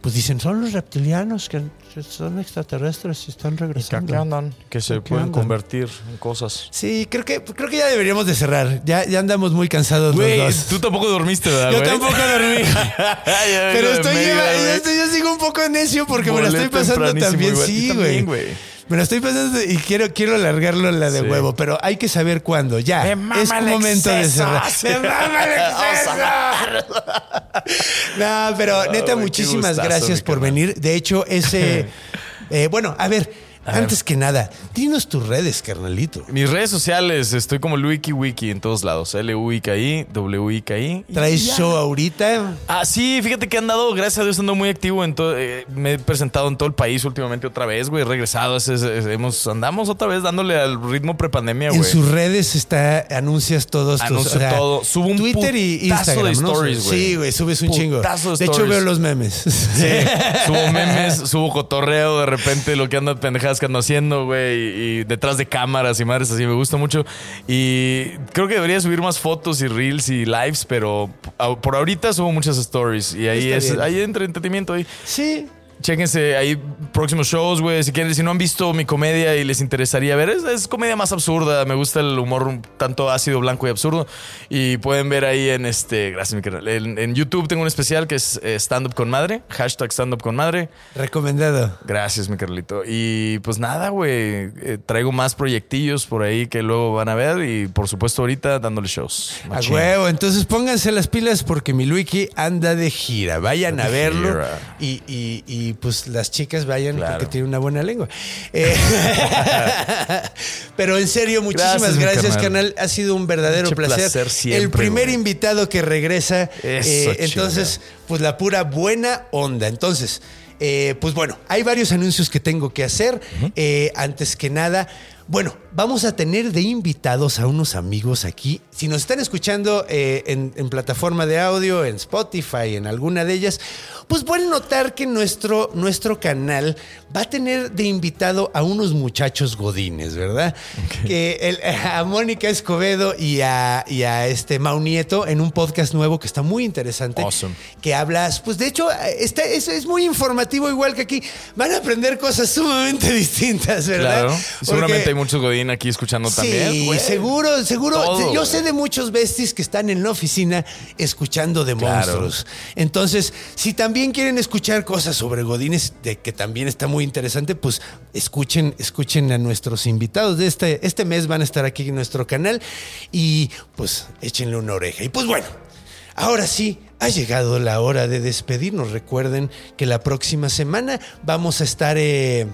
pues dicen, son los reptilianos que son extraterrestres y están regresando. andan? Que se ¿Qué pueden andan? convertir en cosas. Sí, creo que, creo que ya deberíamos de cerrar. Ya, ya andamos muy cansados Güey, los dos. tú tampoco dormiste, ¿verdad, Yo güey? tampoco dormí. Pero estoy, lleva- estoy- yo sigo un poco necio porque me la estoy pasando también. Sí, güey. Me la estoy pasando y quiero, quiero alargarlo la de Sí. huevo, pero hay que saber cuándo. Ya. Es el momento de exceso. cerrar. Sí. ¡Me mama el exceso! no, pero neta, qué muchísimas gustazo, gracias por venir. De hecho, ese. eh, bueno, A ver. Antes que nada, dinos tus redes, carnalito. Mis redes sociales, estoy como Luiki Wiki en todos lados. L-U-I-K-I, W-I-K-I. ¿Traes ya. show ahorita? Ah, sí, fíjate que he andado, gracias a Dios, ando muy activo en eh, me he presentado en todo el país últimamente otra vez, güey. He regresado, es- es- es- hemos, andamos otra vez dándole al ritmo prepandemia, En güey. sus redes está, anuncias todos tus Anuncio todo. Subo un Twitter y Instagram. de stories, güey. Sí, güey, subes un chingo. Putazo de De hecho, stories. veo los memes. Sí, subo memes, subo cotorreo de repente, lo que ando pendejadas que ando haciendo, güey, y, y detrás de cámaras y madres así, me gusta mucho. Y creo que debería subir más fotos y reels y lives, pero por ahorita subo muchas stories y ahí Está es, bien. ahí entra entretenimiento ahí. Sí. Chéquense ahí próximos shows, güey. Si quieren, si no han visto mi comedia y les interesaría ver, es, es comedia más absurda. Me gusta el humor tanto ácido, blanco y absurdo. Y pueden ver ahí en este, gracias mi canal. En, en YouTube tengo un especial que es eh, Stand Up con Madre, hashtag Stand Up con Madre. Recomendado. Gracias, mi Carlito. Y pues nada, güey. eh, traigo más proyectillos por ahí que luego van a ver. Y por supuesto, ahorita dándole shows. A huevo, entonces pónganse las pilas porque mi Luiki anda de gira. Vayan a verlo gira. y, y- y, pues las chicas vayan Claro. porque tiene una buena lengua. Eh, pero en serio, muchísimas Gracias, canal. Ha sido un verdadero placer. placer siempre, El primer güey. invitado que regresa. Eso, eh, entonces, pues la pura buena onda. Entonces, eh, pues bueno, hay varios anuncios que tengo que hacer. Antes que nada, bueno, vamos a tener de invitados a unos amigos aquí. Si nos están escuchando eh, en, en plataforma de audio, en Spotify, en alguna de ellas, pues pueden notar que nuestro, nuestro canal va a tener de invitado a unos muchachos godines, ¿verdad? Que el- a Mónica Escobedo y a, y a este Mau Nieto en un podcast nuevo que está muy interesante. Awesome. Que hablas, pues de hecho, está, es, es muy informativo igual que aquí. Van a aprender cosas sumamente distintas, ¿verdad? Claro. Seguramente Porque- hay muchos Godín aquí escuchando también. Sí, güey. seguro, seguro. Todo, Yo sé de muchos besties que están en la oficina escuchando de Claro. monstruos. Entonces, si también quieren escuchar cosas sobre Godines, de que también está muy interesante, pues escuchen, escuchen a nuestros invitados de este, este mes van a estar aquí en nuestro canal y pues échenle una oreja. Y pues bueno, ahora sí. Ha llegado la hora de despedirnos. Recuerden que la próxima semana vamos a estar eh,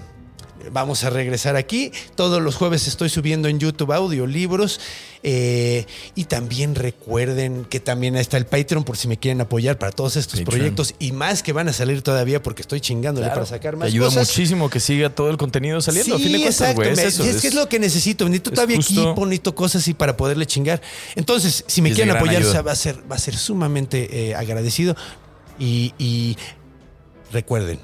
vamos a regresar aquí. Todos los jueves estoy subiendo en YouTube audiolibros. Eh, y también recuerden que también está el Patreon por si me quieren apoyar para todos estos Patreon. proyectos y más que van a salir todavía porque estoy chingándole para sacar más Te ayuda cosas. muchísimo que siga todo el contenido saliendo. a fin de cuentas, exacto. güey, es que es lo que necesito. Necesito es todavía justo- equipo, necesito cosas así para poderle chingar. Entonces, si me quieren apoyar, ayuda. va a ser, va a ser sumamente eh, agradecido. Y, y recuerden,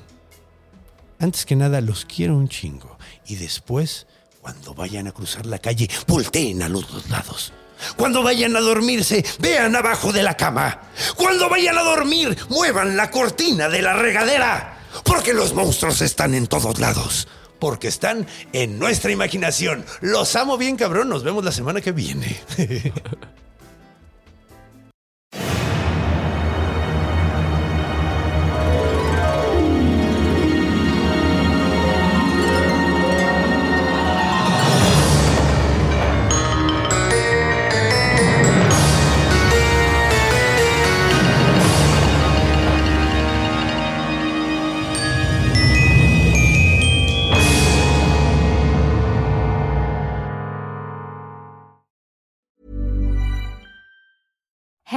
antes que nada, los quiero un chingo. Y después, cuando vayan a cruzar la calle, volteen a los dos lados. Cuando vayan a dormirse, vean abajo de la cama. Cuando vayan a dormir, muevan la cortina de la regadera. Porque los monstruos están en todos lados. Porque están en nuestra imaginación. Los amo bien, cabrón. Nos vemos la semana que viene.